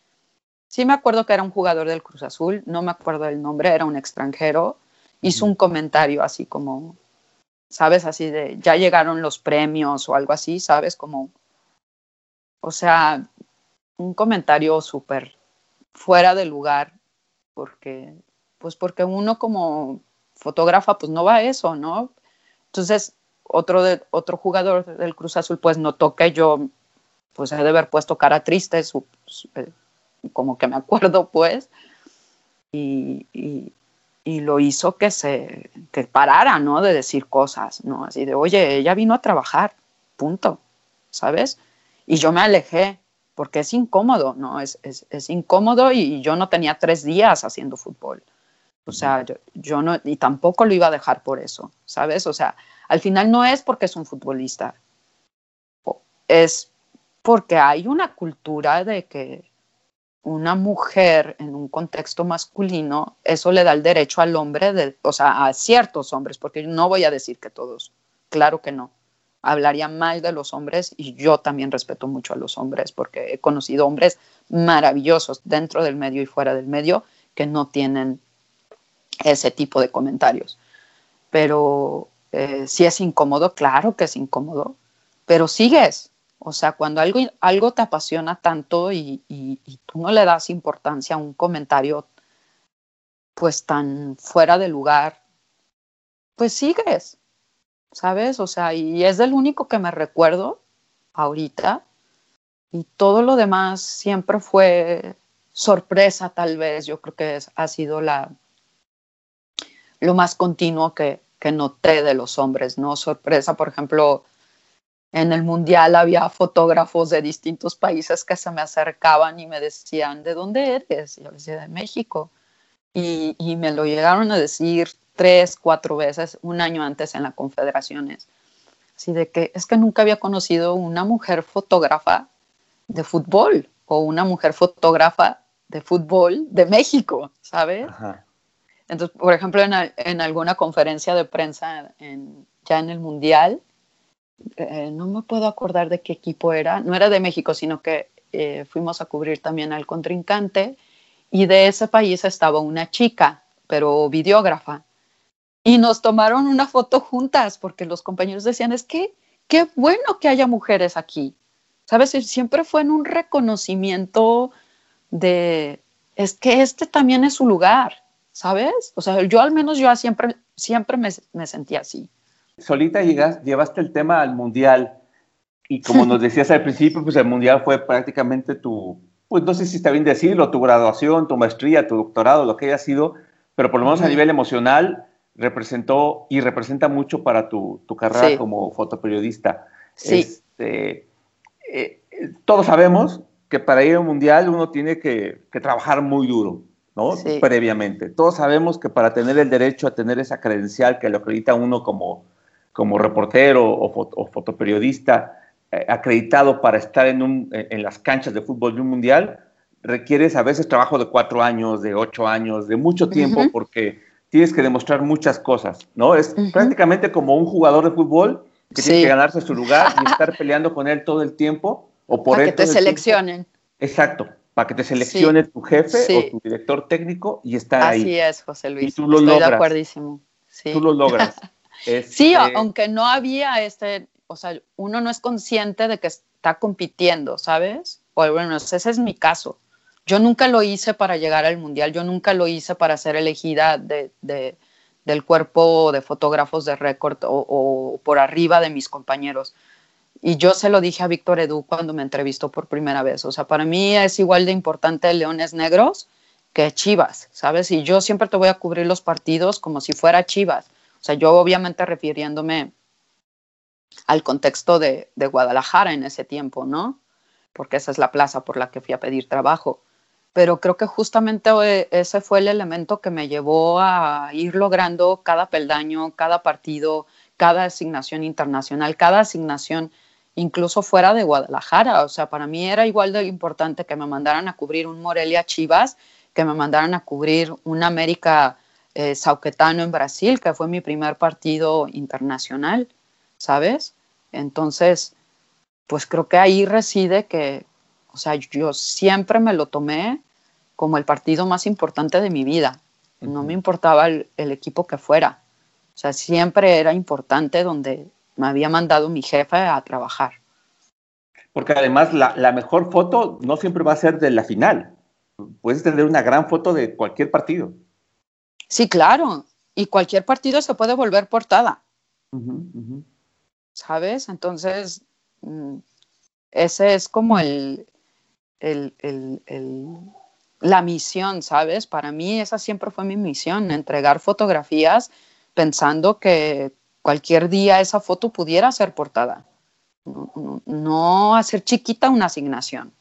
sí me acuerdo que era un jugador del Cruz Azul, no me acuerdo del nombre, era un extranjero, hizo un comentario así como, ¿sabes? Así de, ya llegaron los premios o algo así, ¿sabes? Como, o sea, un comentario súper fuera de lugar, porque pues porque uno como fotógrafa pues no va a eso, ¿no? Entonces, otro, de, otro jugador del Cruz Azul pues notó que yo pues he de haber puesto cara triste, eh, como que me acuerdo pues, y, y, lo hizo que se que parara, ¿no? De decir cosas, ¿no? Así de, oye, ella vino a trabajar, punto, ¿sabes? Y yo me alejé, porque es incómodo, ¿no? Es, es, es incómodo y yo no tenía tres días haciendo fútbol. O sea, yo, no, y tampoco lo iba a dejar por eso, ¿sabes? O sea, al final no es porque es un futbolista, es porque hay una cultura de que una mujer en un contexto masculino, eso le da el derecho al hombre, de, o sea, a ciertos hombres, porque no voy a decir que todos, claro que no. Hablaría mal de los hombres y yo también respeto mucho a los hombres porque he conocido hombres maravillosos dentro del medio y fuera del medio que no tienen ese tipo de comentarios. Pero eh, si es incómodo, claro que es incómodo, pero sigues. O sea, cuando algo, algo te apasiona tanto y, tú no le das importancia a un comentario pues tan fuera de lugar, pues sigues, ¿sabes? O sea, y es el único que me recuerdo ahorita y todo lo demás siempre fue sorpresa tal vez, yo creo que ha sido la, lo más continuo que, que noté de los hombres, ¿no? Sorpresa, por ejemplo, en el mundial había fotógrafos de distintos países que se me acercaban y me decían, ¿de dónde eres? Y yo decía, de México. Y, y, me lo llegaron a decir tres, cuatro veces, un año antes en las confederaciones. Así de que es que nunca había conocido una mujer fotógrafa de fútbol o una mujer fotógrafa de fútbol de México, ¿sabes? Ajá. Entonces, por ejemplo, en, alguna conferencia de prensa ya en el Mundial, eh, no me puedo acordar de qué equipo era, no era de México, sino que eh, fuimos a cubrir también al contrincante y de ese país estaba una chica, pero videógrafa. Y nos tomaron una foto juntas porque los compañeros decían, es que qué bueno que haya mujeres aquí. ¿Sabes? Siempre fue en un reconocimiento de, es que este también es su lugar. ¿Sabes? O sea, yo al menos yo siempre, siempre me, me sentía así. Solita llegas, llevaste el tema al mundial y como nos decías al principio, pues el mundial fue prácticamente tu, pues no sé si está bien decirlo, tu graduación, tu maestría, tu doctorado, lo que haya sido, pero por lo menos a nivel emocional representó y representa mucho para tu, tu carrera como fotoperiodista. Sí. Este, eh, todos sabemos que para ir a un mundial uno tiene que, que trabajar muy duro ¿no? Previamente. Todos sabemos que para tener el derecho a tener esa credencial que lo acredita uno como, como reportero o, fotoperiodista eh, acreditado para estar en, un, en las canchas de fútbol de un mundial, requieres a veces trabajo de cuatro años, de ocho años, de mucho tiempo, porque tienes que demostrar muchas cosas, ¿no? Es prácticamente como un jugador de fútbol que tiene que ganarse su lugar y estar peleando con él todo el tiempo o por para que te seleccionen. Exacto, para que te seleccione tu jefe o tu director técnico y estar ahí. Así es, José Luis. Y tú lo Estoy logras. de acuerdísimo. Sí. Tú lo logras. Sí, este aunque no había este, o sea, uno no es consciente de que está compitiendo, ¿sabes? O bueno, ese es mi caso. Yo nunca lo hice para llegar al mundial, yo nunca lo hice para ser elegida de, del cuerpo de fotógrafos de récord o, o, por arriba de mis compañeros. Y yo se lo dije a Víctor Edu cuando me entrevistó por primera vez. O sea, para mí es igual de importante Leones Negros que Chivas, ¿sabes? Y yo siempre te voy a cubrir los partidos como si fuera Chivas. O sea, yo obviamente refiriéndome al contexto de, de Guadalajara en ese tiempo, ¿no? Porque esa es la plaza por la que fui a pedir trabajo pero creo que justamente eh, ese fue el elemento que me llevó a ir logrando cada peldaño, cada partido, cada asignación internacional, cada asignación incluso fuera de Guadalajara. O sea, para mí era igual de importante que me mandaran a cubrir un Morelia Chivas, que me mandaran a cubrir un América eh, Sauquetano en Brasil, que fue mi primer partido internacional, ¿sabes? Entonces, pues creo que ahí reside que, o sea, yo siempre me lo tomé como el partido más importante de mi vida. No me importaba el, equipo que fuera. O sea, siempre era importante donde me había mandado mi jefe a trabajar. Porque además la, mejor foto no siempre va a ser de la final. Puedes tener una gran foto de cualquier partido. Sí, claro. Y cualquier partido se puede volver portada. ¿Sabes? Entonces, mm, ese es como el, la misión, ¿sabes? Para mí esa siempre fue mi misión, entregar fotografías pensando que cualquier día esa foto pudiera ser portada. No, hacer chiquita una asignación,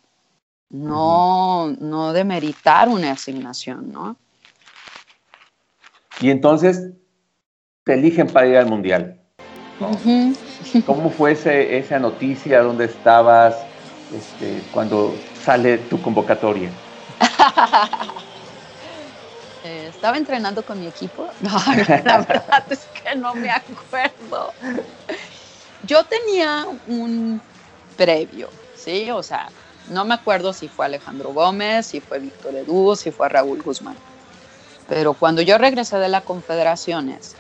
no, no demeritar una asignación, ¿no? Y entonces te eligen para ir al mundial. ¿Cómo fue esa noticia? ¿Dónde estabas? Este, cuando sale tu convocatoria? Eh, estaba entrenando con mi equipo. No, la verdad es que no me acuerdo. Yo tenía un previo, ¿sí? O sea, no me acuerdo si fue Alejandro Gómez, si fue Víctor Edu, si fue Raúl Guzmán. Pero cuando yo regresé de las confederaciones,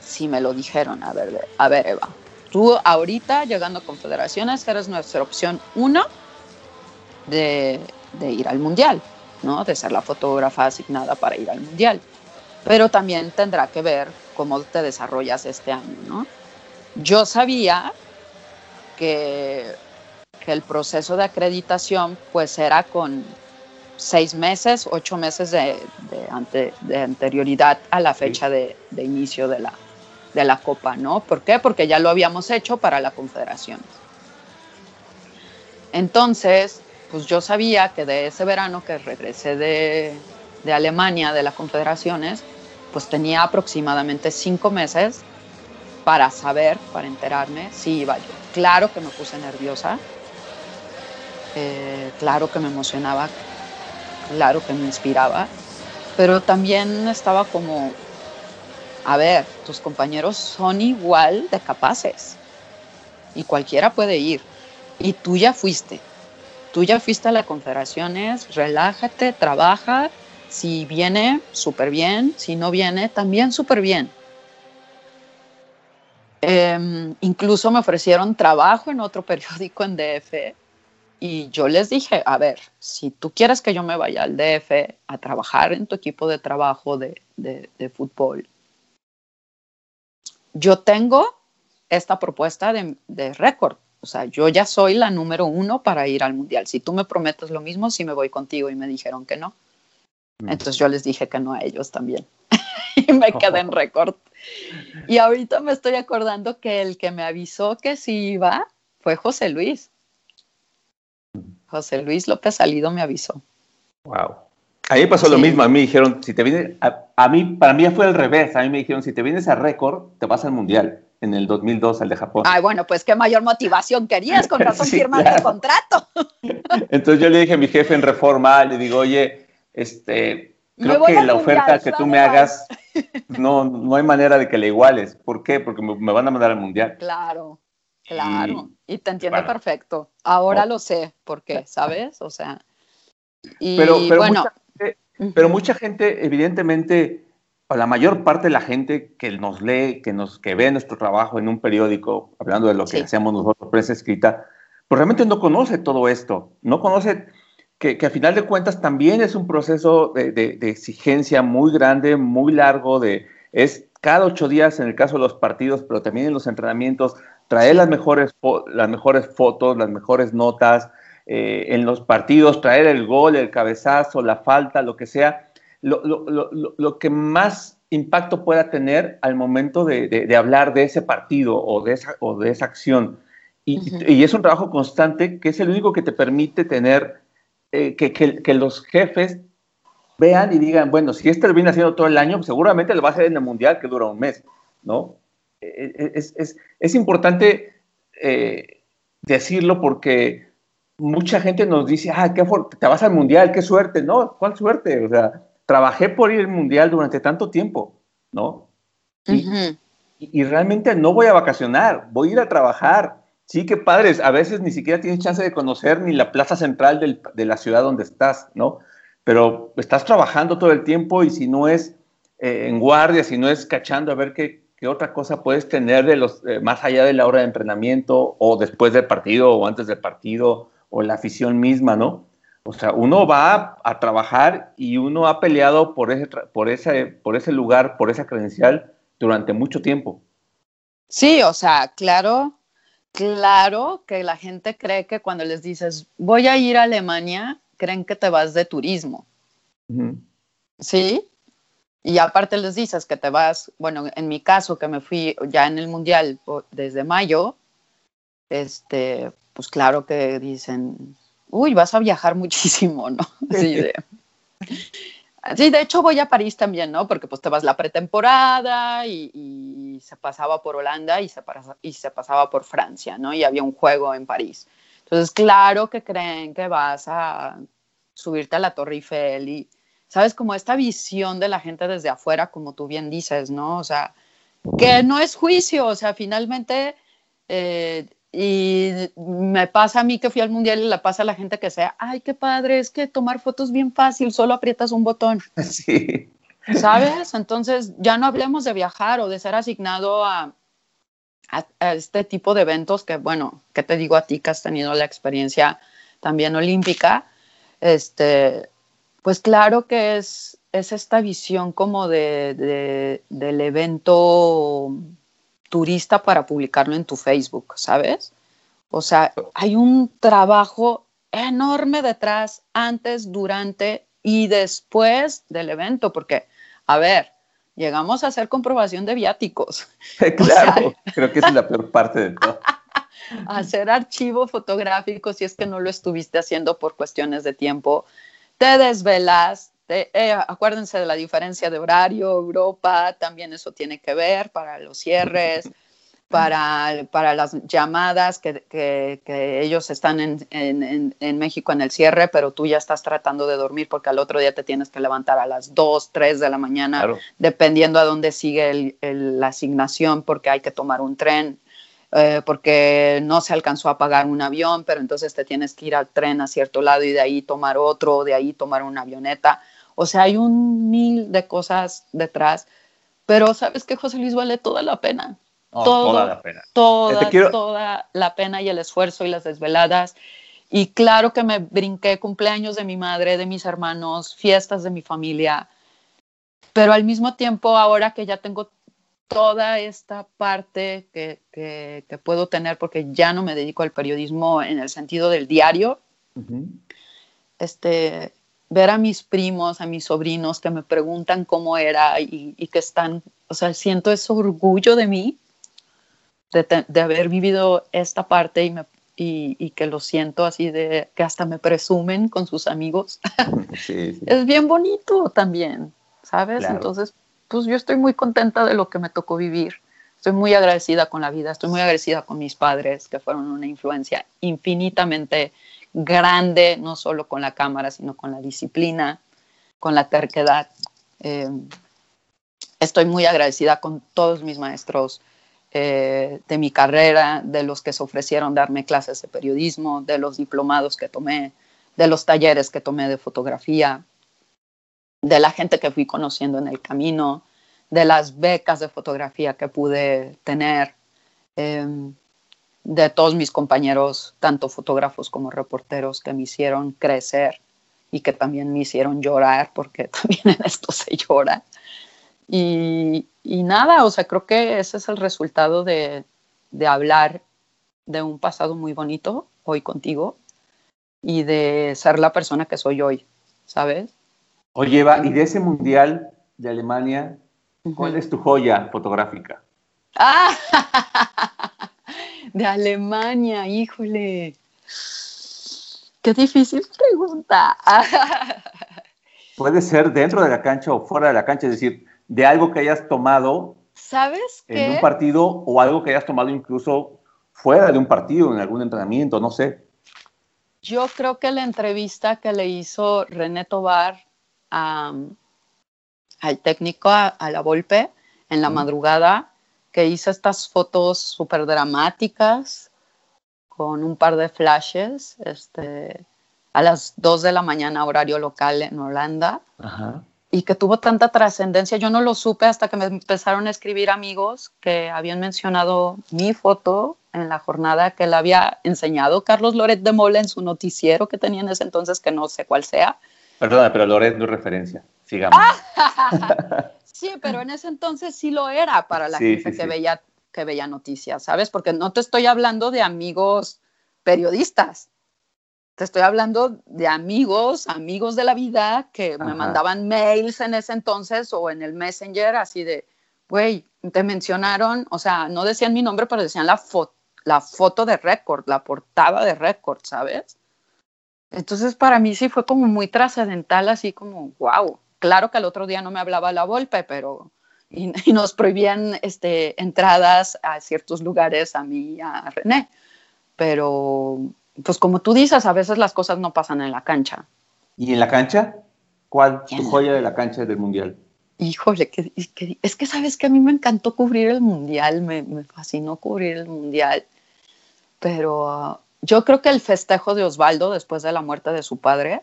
sí me lo dijeron. A ver, a ver, Eva, Tú ahorita, llegando a Confederaciones, eres nuestra opción uno de, ir al Mundial, ¿no? De ser la fotógrafa asignada para ir al Mundial. Pero también tendrá que ver cómo te desarrollas este año, ¿no? Yo sabía que, el proceso de acreditación pues era con seis meses, ocho meses de, anterioridad a la fecha de, inicio de la, de la Copa, ¿no? ¿Por qué? Porque ya lo habíamos hecho para la Confederación. Entonces, pues yo sabía que de ese verano que regresé de, de Alemania, de las Confederaciones, pues tenía aproximadamente cinco meses para saber, para enterarme si iba yo. Claro que me puse nerviosa, eh, claro que me emocionaba, claro que me inspiraba, pero también estaba como a ver, tus compañeros son igual de capaces. Y cualquiera puede ir. Y tú ya fuiste, tú ya fuiste a las confederaciones, relájate, trabaja. Si viene, súper bien. Si no viene, también súper bien. Em, incluso me ofrecieron trabajo en otro periódico en DF y yo les dije, a ver, si tú quieres que yo me vaya al DF a trabajar en tu equipo de trabajo de, de fútbol, yo tengo esta propuesta de, récord. O sea, yo ya soy la número uno para ir al mundial. Si tú me prometes lo mismo, sí me voy contigo. Y me dijeron que no. Mm. Entonces yo les dije que no a ellos también. y me quedé en récord. Y ahorita me estoy acordando que el que me avisó que sí iba fue José Luis. José Luis López Salido me avisó. Wow. A mí pasó lo mismo, a mí dijeron, si te vienes, a, mí, para mí fue al revés, a mí me dijeron, si te vienes a récord, te vas al Mundial en el 2002 al de Japón. Ay, bueno, pues qué mayor motivación querías, con razón sí, el contrato. Entonces yo le dije a mi jefe en Reforma, le digo, oye, este, creo que la oferta que tú me hagas, no, no hay manera de que le iguales. ¿Por qué? Porque me, van a mandar al Mundial. Claro, claro. Y, te entiendo perfecto. Ahora lo sé, ¿por qué? ¿Sabes? O sea... Y pero, pero bueno... pero mucha gente, evidentemente, o la mayor parte de la gente que nos lee, que, nos, que ve nuestro trabajo en un periódico, hablando de lo que hacemos nosotros, prensa escrita, pues realmente no conoce todo esto, no conoce que, que a final de cuentas también es un proceso de, de, exigencia muy grande, muy largo, de, es cada ocho días en el caso de los partidos, pero también en los entrenamientos, traer las, mejores, las mejores fotos, las mejores notas, eh, en los partidos, traer el gol, el cabezazo, la falta, lo que sea lo, que más impacto pueda tener al momento de, hablar de ese partido o de esa, o de esa acción. Y, es un trabajo constante que es el único que te permite tener, eh, que, los jefes vean y digan, bueno, si este lo viene haciendo todo el año, seguramente lo va a hacer en el Mundial que dura un mes, ¿no? E, e, es, importante eh, decirlo porque mucha gente nos dice, ah, qué te vas al Mundial, qué suerte. No, ¿cuál suerte? O sea, trabajé por ir al mundial durante tanto tiempo, ¿no? Y, realmente no voy a vacacionar, voy a ir a trabajar. Sí, qué padres, a veces ni siquiera tienes chance de conocer ni la plaza central de la ciudad donde estás, ¿no? Pero estás trabajando todo el tiempo y si no es eh, en guardia, si no es cachando a ver qué, otra cosa puedes tener de los, eh, más allá de la hora de entrenamiento o después del partido o antes del partido o la afición misma, ¿no? O sea, uno va a, trabajar y uno ha peleado por ese, por, ese, por ese lugar, por esa credencial durante mucho tiempo. Sí, o sea, claro, claro que la gente cree que cuando les dices voy a ir a Alemania, creen que te vas de turismo. ¿Sí? Y aparte les dices que te vas, bueno, en mi caso que me fui ya en el Mundial desde mayo, este, pues claro que dicen, uy, vas a viajar muchísimo, ¿no? Sí, de, sí, de hecho voy a París también, ¿no? Porque pues te vas la pretemporada y, se pasaba por Holanda y se, y se pasaba por Francia, ¿no? Y había un juego en París. Entonces, claro que creen que vas a subirte a la Torre Eiffel y, ¿sabes? Como esta visión de la gente desde afuera, como tú bien dices, ¿no? O sea, que no es juicio, o sea, finalmente eh, y me pasa a mí que fui al mundial y le pasa a la gente que sea, ay, qué padre, es que tomar fotos bien fácil, solo aprietas un botón. Sí. ¿Sabes? Entonces, ya no hablemos de viajar o de ser asignado a, a, este tipo de eventos que, bueno, ¿qué te digo a ti que has tenido la experiencia también olímpica? Este, pues claro que es, es esta visión como de, de, del evento turista para publicarlo en tu Facebook, ¿sabes? O sea, hay un trabajo enorme detrás, antes, durante y después del evento, porque, a ver, llegamos a hacer comprobación de viáticos. Claro, creo que es la peor parte de todo. hacer archivo fotográfico si es que no lo estuviste haciendo por cuestiones de tiempo, te desvelas, eh, acuérdense de la diferencia de horario, Europa, también eso tiene que ver para los cierres, para, para las llamadas que, que, ellos están en, en, en, México en el cierre, pero tú ya estás tratando de dormir porque al otro día te tienes que levantar a las 2, 3 de la mañana, dependiendo a dónde sigue la asignación, porque hay que tomar un tren. Eh, porque no se alcanzó a pagar un avión, pero entonces te tienes que ir al tren a cierto lado y de ahí tomar otro, de ahí tomar una avioneta. O sea, hay un mil de cosas detrás, pero sabes que José Luis vale toda la pena. toda la pena. Toda, toda la pena y el esfuerzo y las desveladas. Y claro que me brinqué cumpleaños de mi madre, de mis hermanos, fiestas de mi familia, pero al mismo tiempo ahora que ya tengo toda esta parte que, que, puedo tener porque ya no me dedico al periodismo en el sentido del diario, este, ver a mis primos, a mis sobrinos que me preguntan cómo era y, que están, o sea, siento ese orgullo de mí, de, haber vivido esta parte y me, y, que lo siento así de que hasta me presumen con sus amigos. Es bien bonito también, ¿sabes? Entonces, pues yo estoy muy contenta de lo que me tocó vivir. Estoy muy agradecida con la vida, estoy muy agradecida con mis padres, que fueron una influencia infinitamente grande, no solo con la cámara, sino con la disciplina, con la terquedad. Eh, estoy muy agradecida con todos mis maestros eh, de mi carrera, de los que se ofrecieron darme clases de periodismo, de los diplomados que tomé, de los talleres que tomé de fotografía, de la gente que fui conociendo en el camino, de las becas de fotografía que pude tener, em, de todos mis compañeros, tanto fotógrafos como reporteros, que me hicieron crecer y que también me hicieron llorar, porque también en esto se llora. Y, nada, o sea, creo que ese es el resultado de, de hablar de un pasado muy bonito hoy contigo y de ser la persona que soy hoy, ¿sabes? Oye, Eva, y de ese mundial de Alemania, ¿cuál es tu joya fotográfica? Ah, de Alemania, híjole. Qué difícil pregunta. Puede ser dentro de la cancha o fuera de la cancha, es decir, de algo que hayas tomado ¿Sabes en un partido o algo que hayas tomado incluso fuera de un partido, en algún entrenamiento, no sé. Yo creo que la entrevista que le hizo René Tobar al técnico, a, la Volpe, en la madrugada, que hizo estas fotos súper dramáticas con un par de flashes este, a las 2 de la mañana, horario local en Holanda. Y que tuvo tanta trascendencia. Yo no lo supe hasta que me empezaron a escribir amigos que habían mencionado mi foto en la jornada que le había enseñado Carlos Loret de Mola en su noticiero que tenía en ese entonces, que no sé cuál sea. Perdona, pero Loret no es referencia. Sigamos. sí, pero en ese entonces sí lo era para la gente que, Veía, que veía noticias, ¿sabes? Porque no te estoy hablando de amigos periodistas. Te estoy hablando de amigos, amigos de la vida que me mandaban mails en ese entonces o en el Messenger así de, güey, te mencionaron, o sea, no decían mi nombre, pero decían la, la foto de récord, la portada de récord, ¿sabes? Entonces para mí sí fue como muy trascendental, así como, wow. Claro que al otro día no me hablaba la Volpe, pero y, nos prohibían este, entradas a ciertos lugares a mí y a René. Pero, pues como tú dices, a veces las cosas no pasan en la cancha. ¿Y en la cancha? ¿Cuál tu joya de la cancha del Mundial? Híjole, que, es que sabes que a mí me encantó cubrir el Mundial, me, me fascinó cubrir el Mundial, pero yo creo que el festejo de Osvaldo después de la muerte de su padre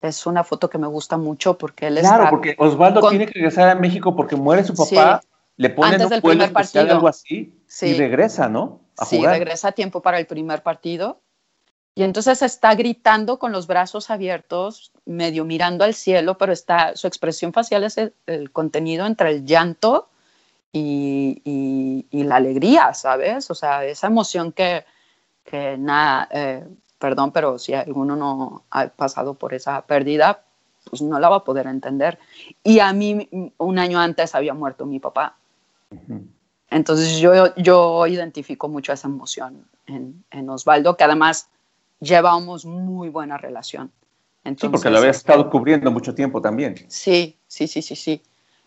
es una foto que me gusta mucho porque él Claro, porque Osvaldo tiene que regresar a México porque muere su papá, le ponen un pueblo especial algo así y regresa, ¿no? sí, regresa a tiempo para el primer partido. Y entonces está gritando con los brazos abiertos, medio mirando al cielo, pero está, su expresión facial es el, contenido entre el llanto y, y, la alegría, ¿sabes? O sea, esa emoción que, que nada, eh, perdón, pero si alguno no ha pasado por esa pérdida, pues no la va a poder entender. Y a mí un año antes había muerto mi papá. Entonces yo, yo identifico mucho esa emoción en, en, Osvaldo, que además llevábamos muy buena relación. sí, porque lo habías estado cubriendo mucho tiempo también. Sí, sí, sí, sí, sí.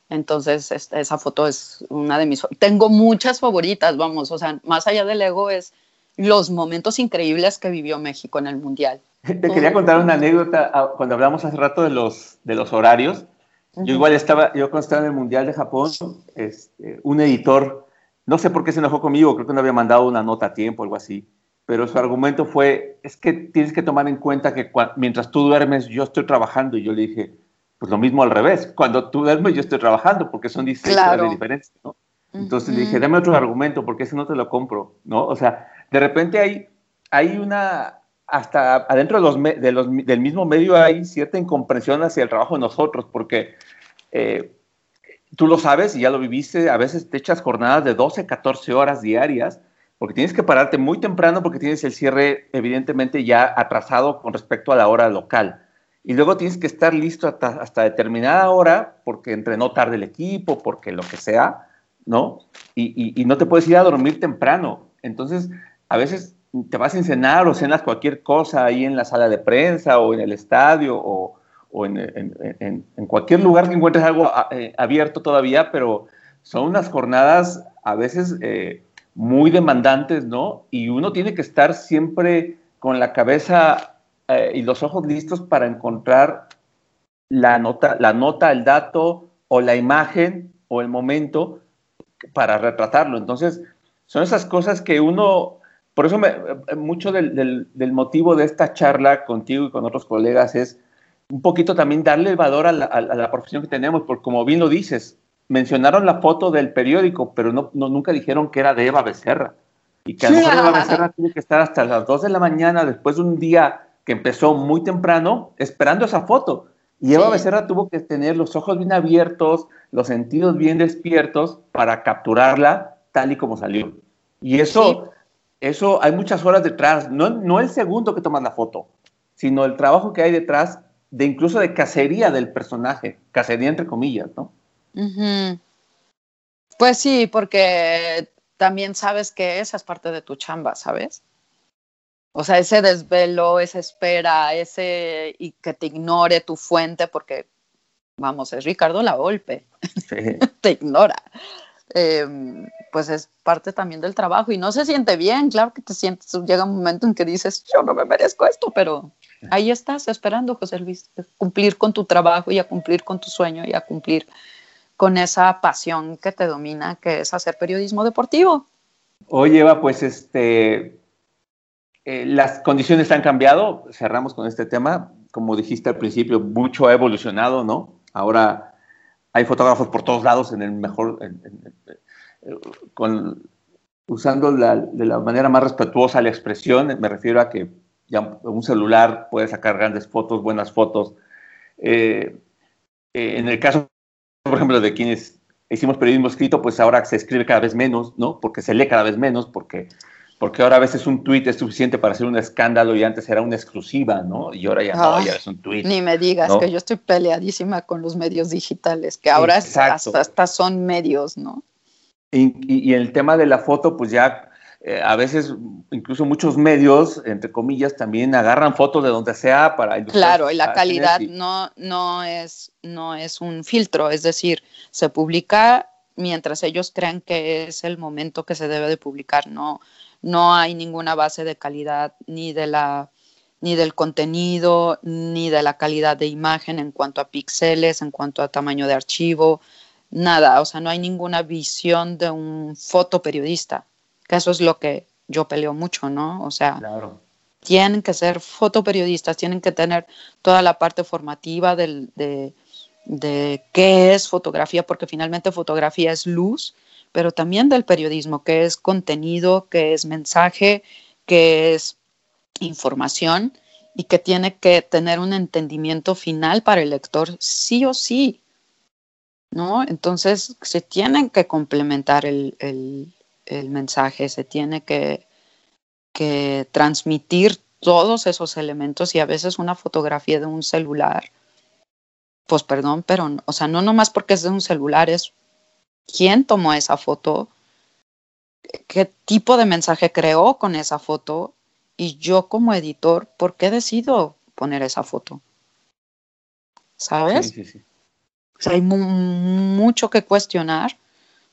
Entonces, esa foto es una de mis... Tengo muchas favoritas, vamos, o sea, más allá del ego es los momentos increíbles que vivió México en el Mundial. Te quería contar una anécdota ah, cuando hablamos hace rato de los, de los horarios. Yo igual estaba, yo cuando estaba en el Mundial de Japón, este, un editor, no sé por qué se enojó conmigo, creo que no había mandado una nota a tiempo algo así, pero su argumento fue, es que tienes que tomar en cuenta que mientras tú duermes yo estoy trabajando y yo le dije, pues lo mismo al revés, cuando tú duermes yo estoy trabajando porque son 16 horas de diferencia, ¿no? Entonces le dije, dame otro argumento porque ese no te lo compro, ¿no? O sea, de repente hay, hay una, hasta adentro de los, de los, del mismo medio hay cierta incomprensión hacia el trabajo de nosotros, porque eh, tú lo sabes y ya lo viviste, a veces te echas jornadas de 12, 14 horas diarias, porque tienes que pararte muy temprano porque tienes el cierre evidentemente ya atrasado con respecto a la hora local. Y luego tienes que estar listo hasta, hasta determinada hora porque entrenó tarde el equipo, porque lo que sea, ¿no? Y, y, y no te puedes ir a dormir temprano. Entonces, a veces te vas a cenar o cenas cualquier cosa ahí en la sala de prensa o en el estadio o, en, cualquier lugar que encuentres algo eh, abierto todavía, pero son unas jornadas a veces eh, muy demandantes, ¿no? Y uno tiene que estar siempre con la cabeza eh, y los ojos listos para encontrar la nota, la nota, el dato o la imagen o el momento para retratarlo. Entonces, son esas cosas que uno, por eso me, mucho del, motivo de esta charla contigo y con otros colegas es un poquito también darle el valor a la, profesión que tenemos, porque como bien lo dices, mencionaron la foto del periódico, pero no, nunca dijeron que era de Eva Becerra. Y que a lo mejor Eva Becerra tiene que estar hasta las 2 de la mañana, después de un día que empezó muy temprano, esperando esa foto. Y Eva Becerra tuvo que tener los ojos bien abiertos, los sentidos bien despiertos para capturarla tal y como salió. Y eso, eso hay muchas horas detrás, no, no el segundo que tomas la foto, sino el trabajo que hay detrás de incluso de cacería del personaje, cacería entre comillas, ¿no? Pues sí, porque también sabes que esa es parte de tu chamba, ¿sabes? O sea, ese desvelo, esa espera, ese y que te ignore tu fuente, porque, vamos, es Ricardo la golpe, te ignora. Em, pues es parte también del trabajo y no se siente bien, claro que te sientes, llega un momento en que dices, yo no me merezco esto, pero ahí estás esperando, José Luis, cumplir con tu trabajo y a cumplir con tu sueño y a cumplir con esa pasión que te domina, que es hacer periodismo deportivo. Oye, Eva, pues este, eh, las condiciones han cambiado, cerramos con este tema, como dijiste al principio, mucho ha evolucionado, ¿no? Ahora hay fotógrafos por todos lados en el mejor, con, usando de la manera más respetuosa la expresión, me refiero a que un celular puede sacar grandes fotos, buenas fotos. Eh, eh, en el caso por ejemplo, de quienes hicimos periodismo escrito, pues ahora se escribe cada vez menos, ¿no? Porque se lee cada vez menos, porque, porque ahora a veces un tuit es suficiente para hacer un escándalo y antes era una exclusiva, ¿no? Y ahora ya no, ya es un tuit. Ni me digas que yo estoy peleadísima con los medios digitales, que ahora hasta, hasta, son medios, ¿no? Y, y, y, el tema de la foto, pues ya eh, a veces incluso muchos medios, entre comillas, también agarran fotos de donde sea para Claro, y la calidad no, no, es, no es un filtro, es decir, se publica mientras ellos crean que es el momento que se debe de publicar, no, no hay ninguna base de calidad ni de la ni del contenido, ni de la calidad de imagen en cuanto a píxeles, en cuanto a tamaño de archivo, nada, o sea, no hay ninguna visión de un fotoperiodista que eso es lo que yo peleo mucho, ¿no? O sea, tienen que ser fotoperiodistas, tienen que tener toda la parte formativa de, de qué es fotografía, porque finalmente fotografía es luz, pero también del periodismo, qué es contenido, qué es mensaje, qué es información y que tiene que tener un entendimiento final para el lector sí o sí, ¿no? Entonces se tienen que complementar el, el mensaje, se tiene que, transmitir todos esos elementos y a veces una fotografía de un celular, pues perdón, pero, o sea, no nomás porque es de un celular, es quién tomó esa foto, qué tipo de mensaje creó con esa foto y yo como editor, ¿por qué decido poner esa foto? ¿Sabes? O sea, hay mucho que cuestionar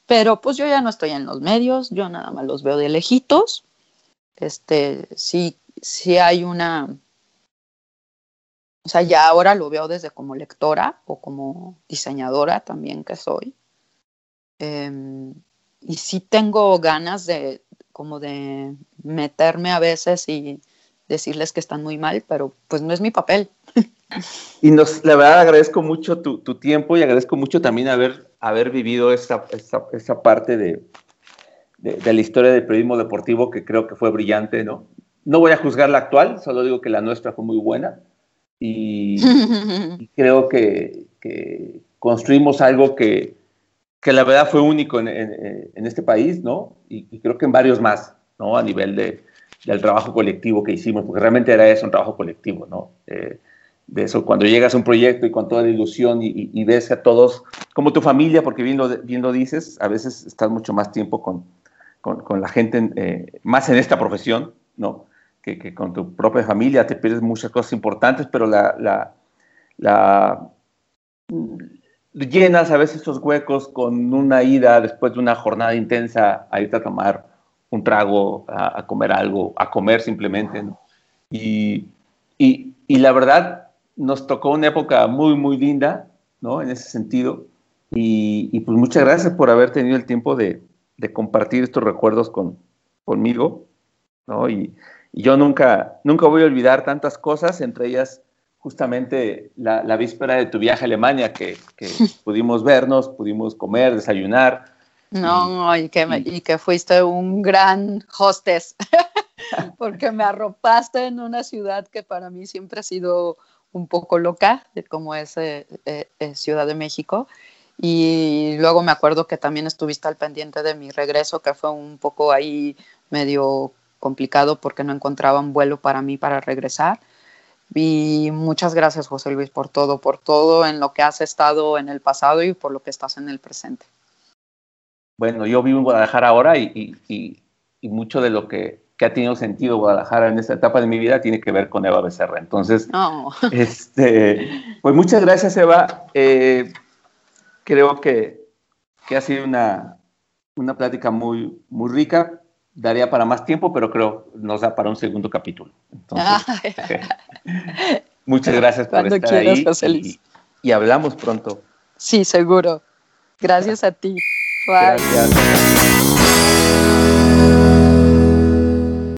pero pues yo ya no estoy en los medios, yo nada más los veo de lejitos. Este, sí, sí hay una, o sea, ya ahora lo veo desde como lectora o como diseñadora también que soy. Em, y sí tengo ganas de como de meterme a veces y decirles que están muy mal, pero pues no es mi papel. Y nos, la verdad agradezco mucho tu, tu tiempo y agradezco mucho también haber haber vivido esa, esa, parte de, de, la historia del periodismo deportivo que creo que fue brillante, ¿no? No voy a juzgar la actual, solo digo que la nuestra fue muy buena y, creo que, que, construimos algo que, que, la verdad fue único en, en, este país, ¿no? Y, creo que en varios más, ¿no? A nivel de, del trabajo colectivo que hicimos, porque realmente era eso, un trabajo colectivo, ¿no? Eh, de eso, cuando llegas a un proyecto y con toda la ilusión y, ves a todos como tu familia, porque bien lo, bien lo dices, a veces estás mucho más tiempo con, con, la gente, eh, más en esta profesión, ¿no? Que, con tu propia familia te pierdes muchas cosas importantes, pero la, la, la llenas a veces esos huecos con una ida después de una jornada intensa a irte a tomar un trago, a, comer algo, a comer simplemente. Y, y, y, la verdad, nos tocó una época muy, muy linda, ¿no? En ese sentido. Y, y pues muchas gracias por haber tenido el tiempo de, de compartir estos recuerdos con, conmigo, ¿no? Y, yo nunca, nunca voy a olvidar tantas cosas, entre ellas justamente la, la víspera de tu viaje a Alemania, que, que pudimos vernos, pudimos comer, desayunar, no, y, que, y que fuiste un gran hostess, porque me arropaste en una ciudad que para mí siempre ha sido un poco loca, como es eh, eh, eh, Ciudad de México. Y luego me acuerdo que también estuviste al pendiente de mi regreso, que fue un poco ahí medio complicado porque no encontraba un vuelo para mí para regresar. Y muchas gracias, José Luis, por todo, por todo en lo que has estado en el pasado y por lo que estás en el presente bueno, yo vivo en Guadalajara ahora y, mucho de lo que, ha tenido sentido Guadalajara en esta etapa de mi vida tiene que ver con Eva Becerra. Entonces, este, pues muchas gracias, Eva. Eh, creo que, ha sido una, plática muy, muy rica. Daría para más tiempo, pero creo nos da para un segundo capítulo. muchas gracias por estar ahí. y hablamos pronto. Sí, seguro. Gracias a ti. Gracias.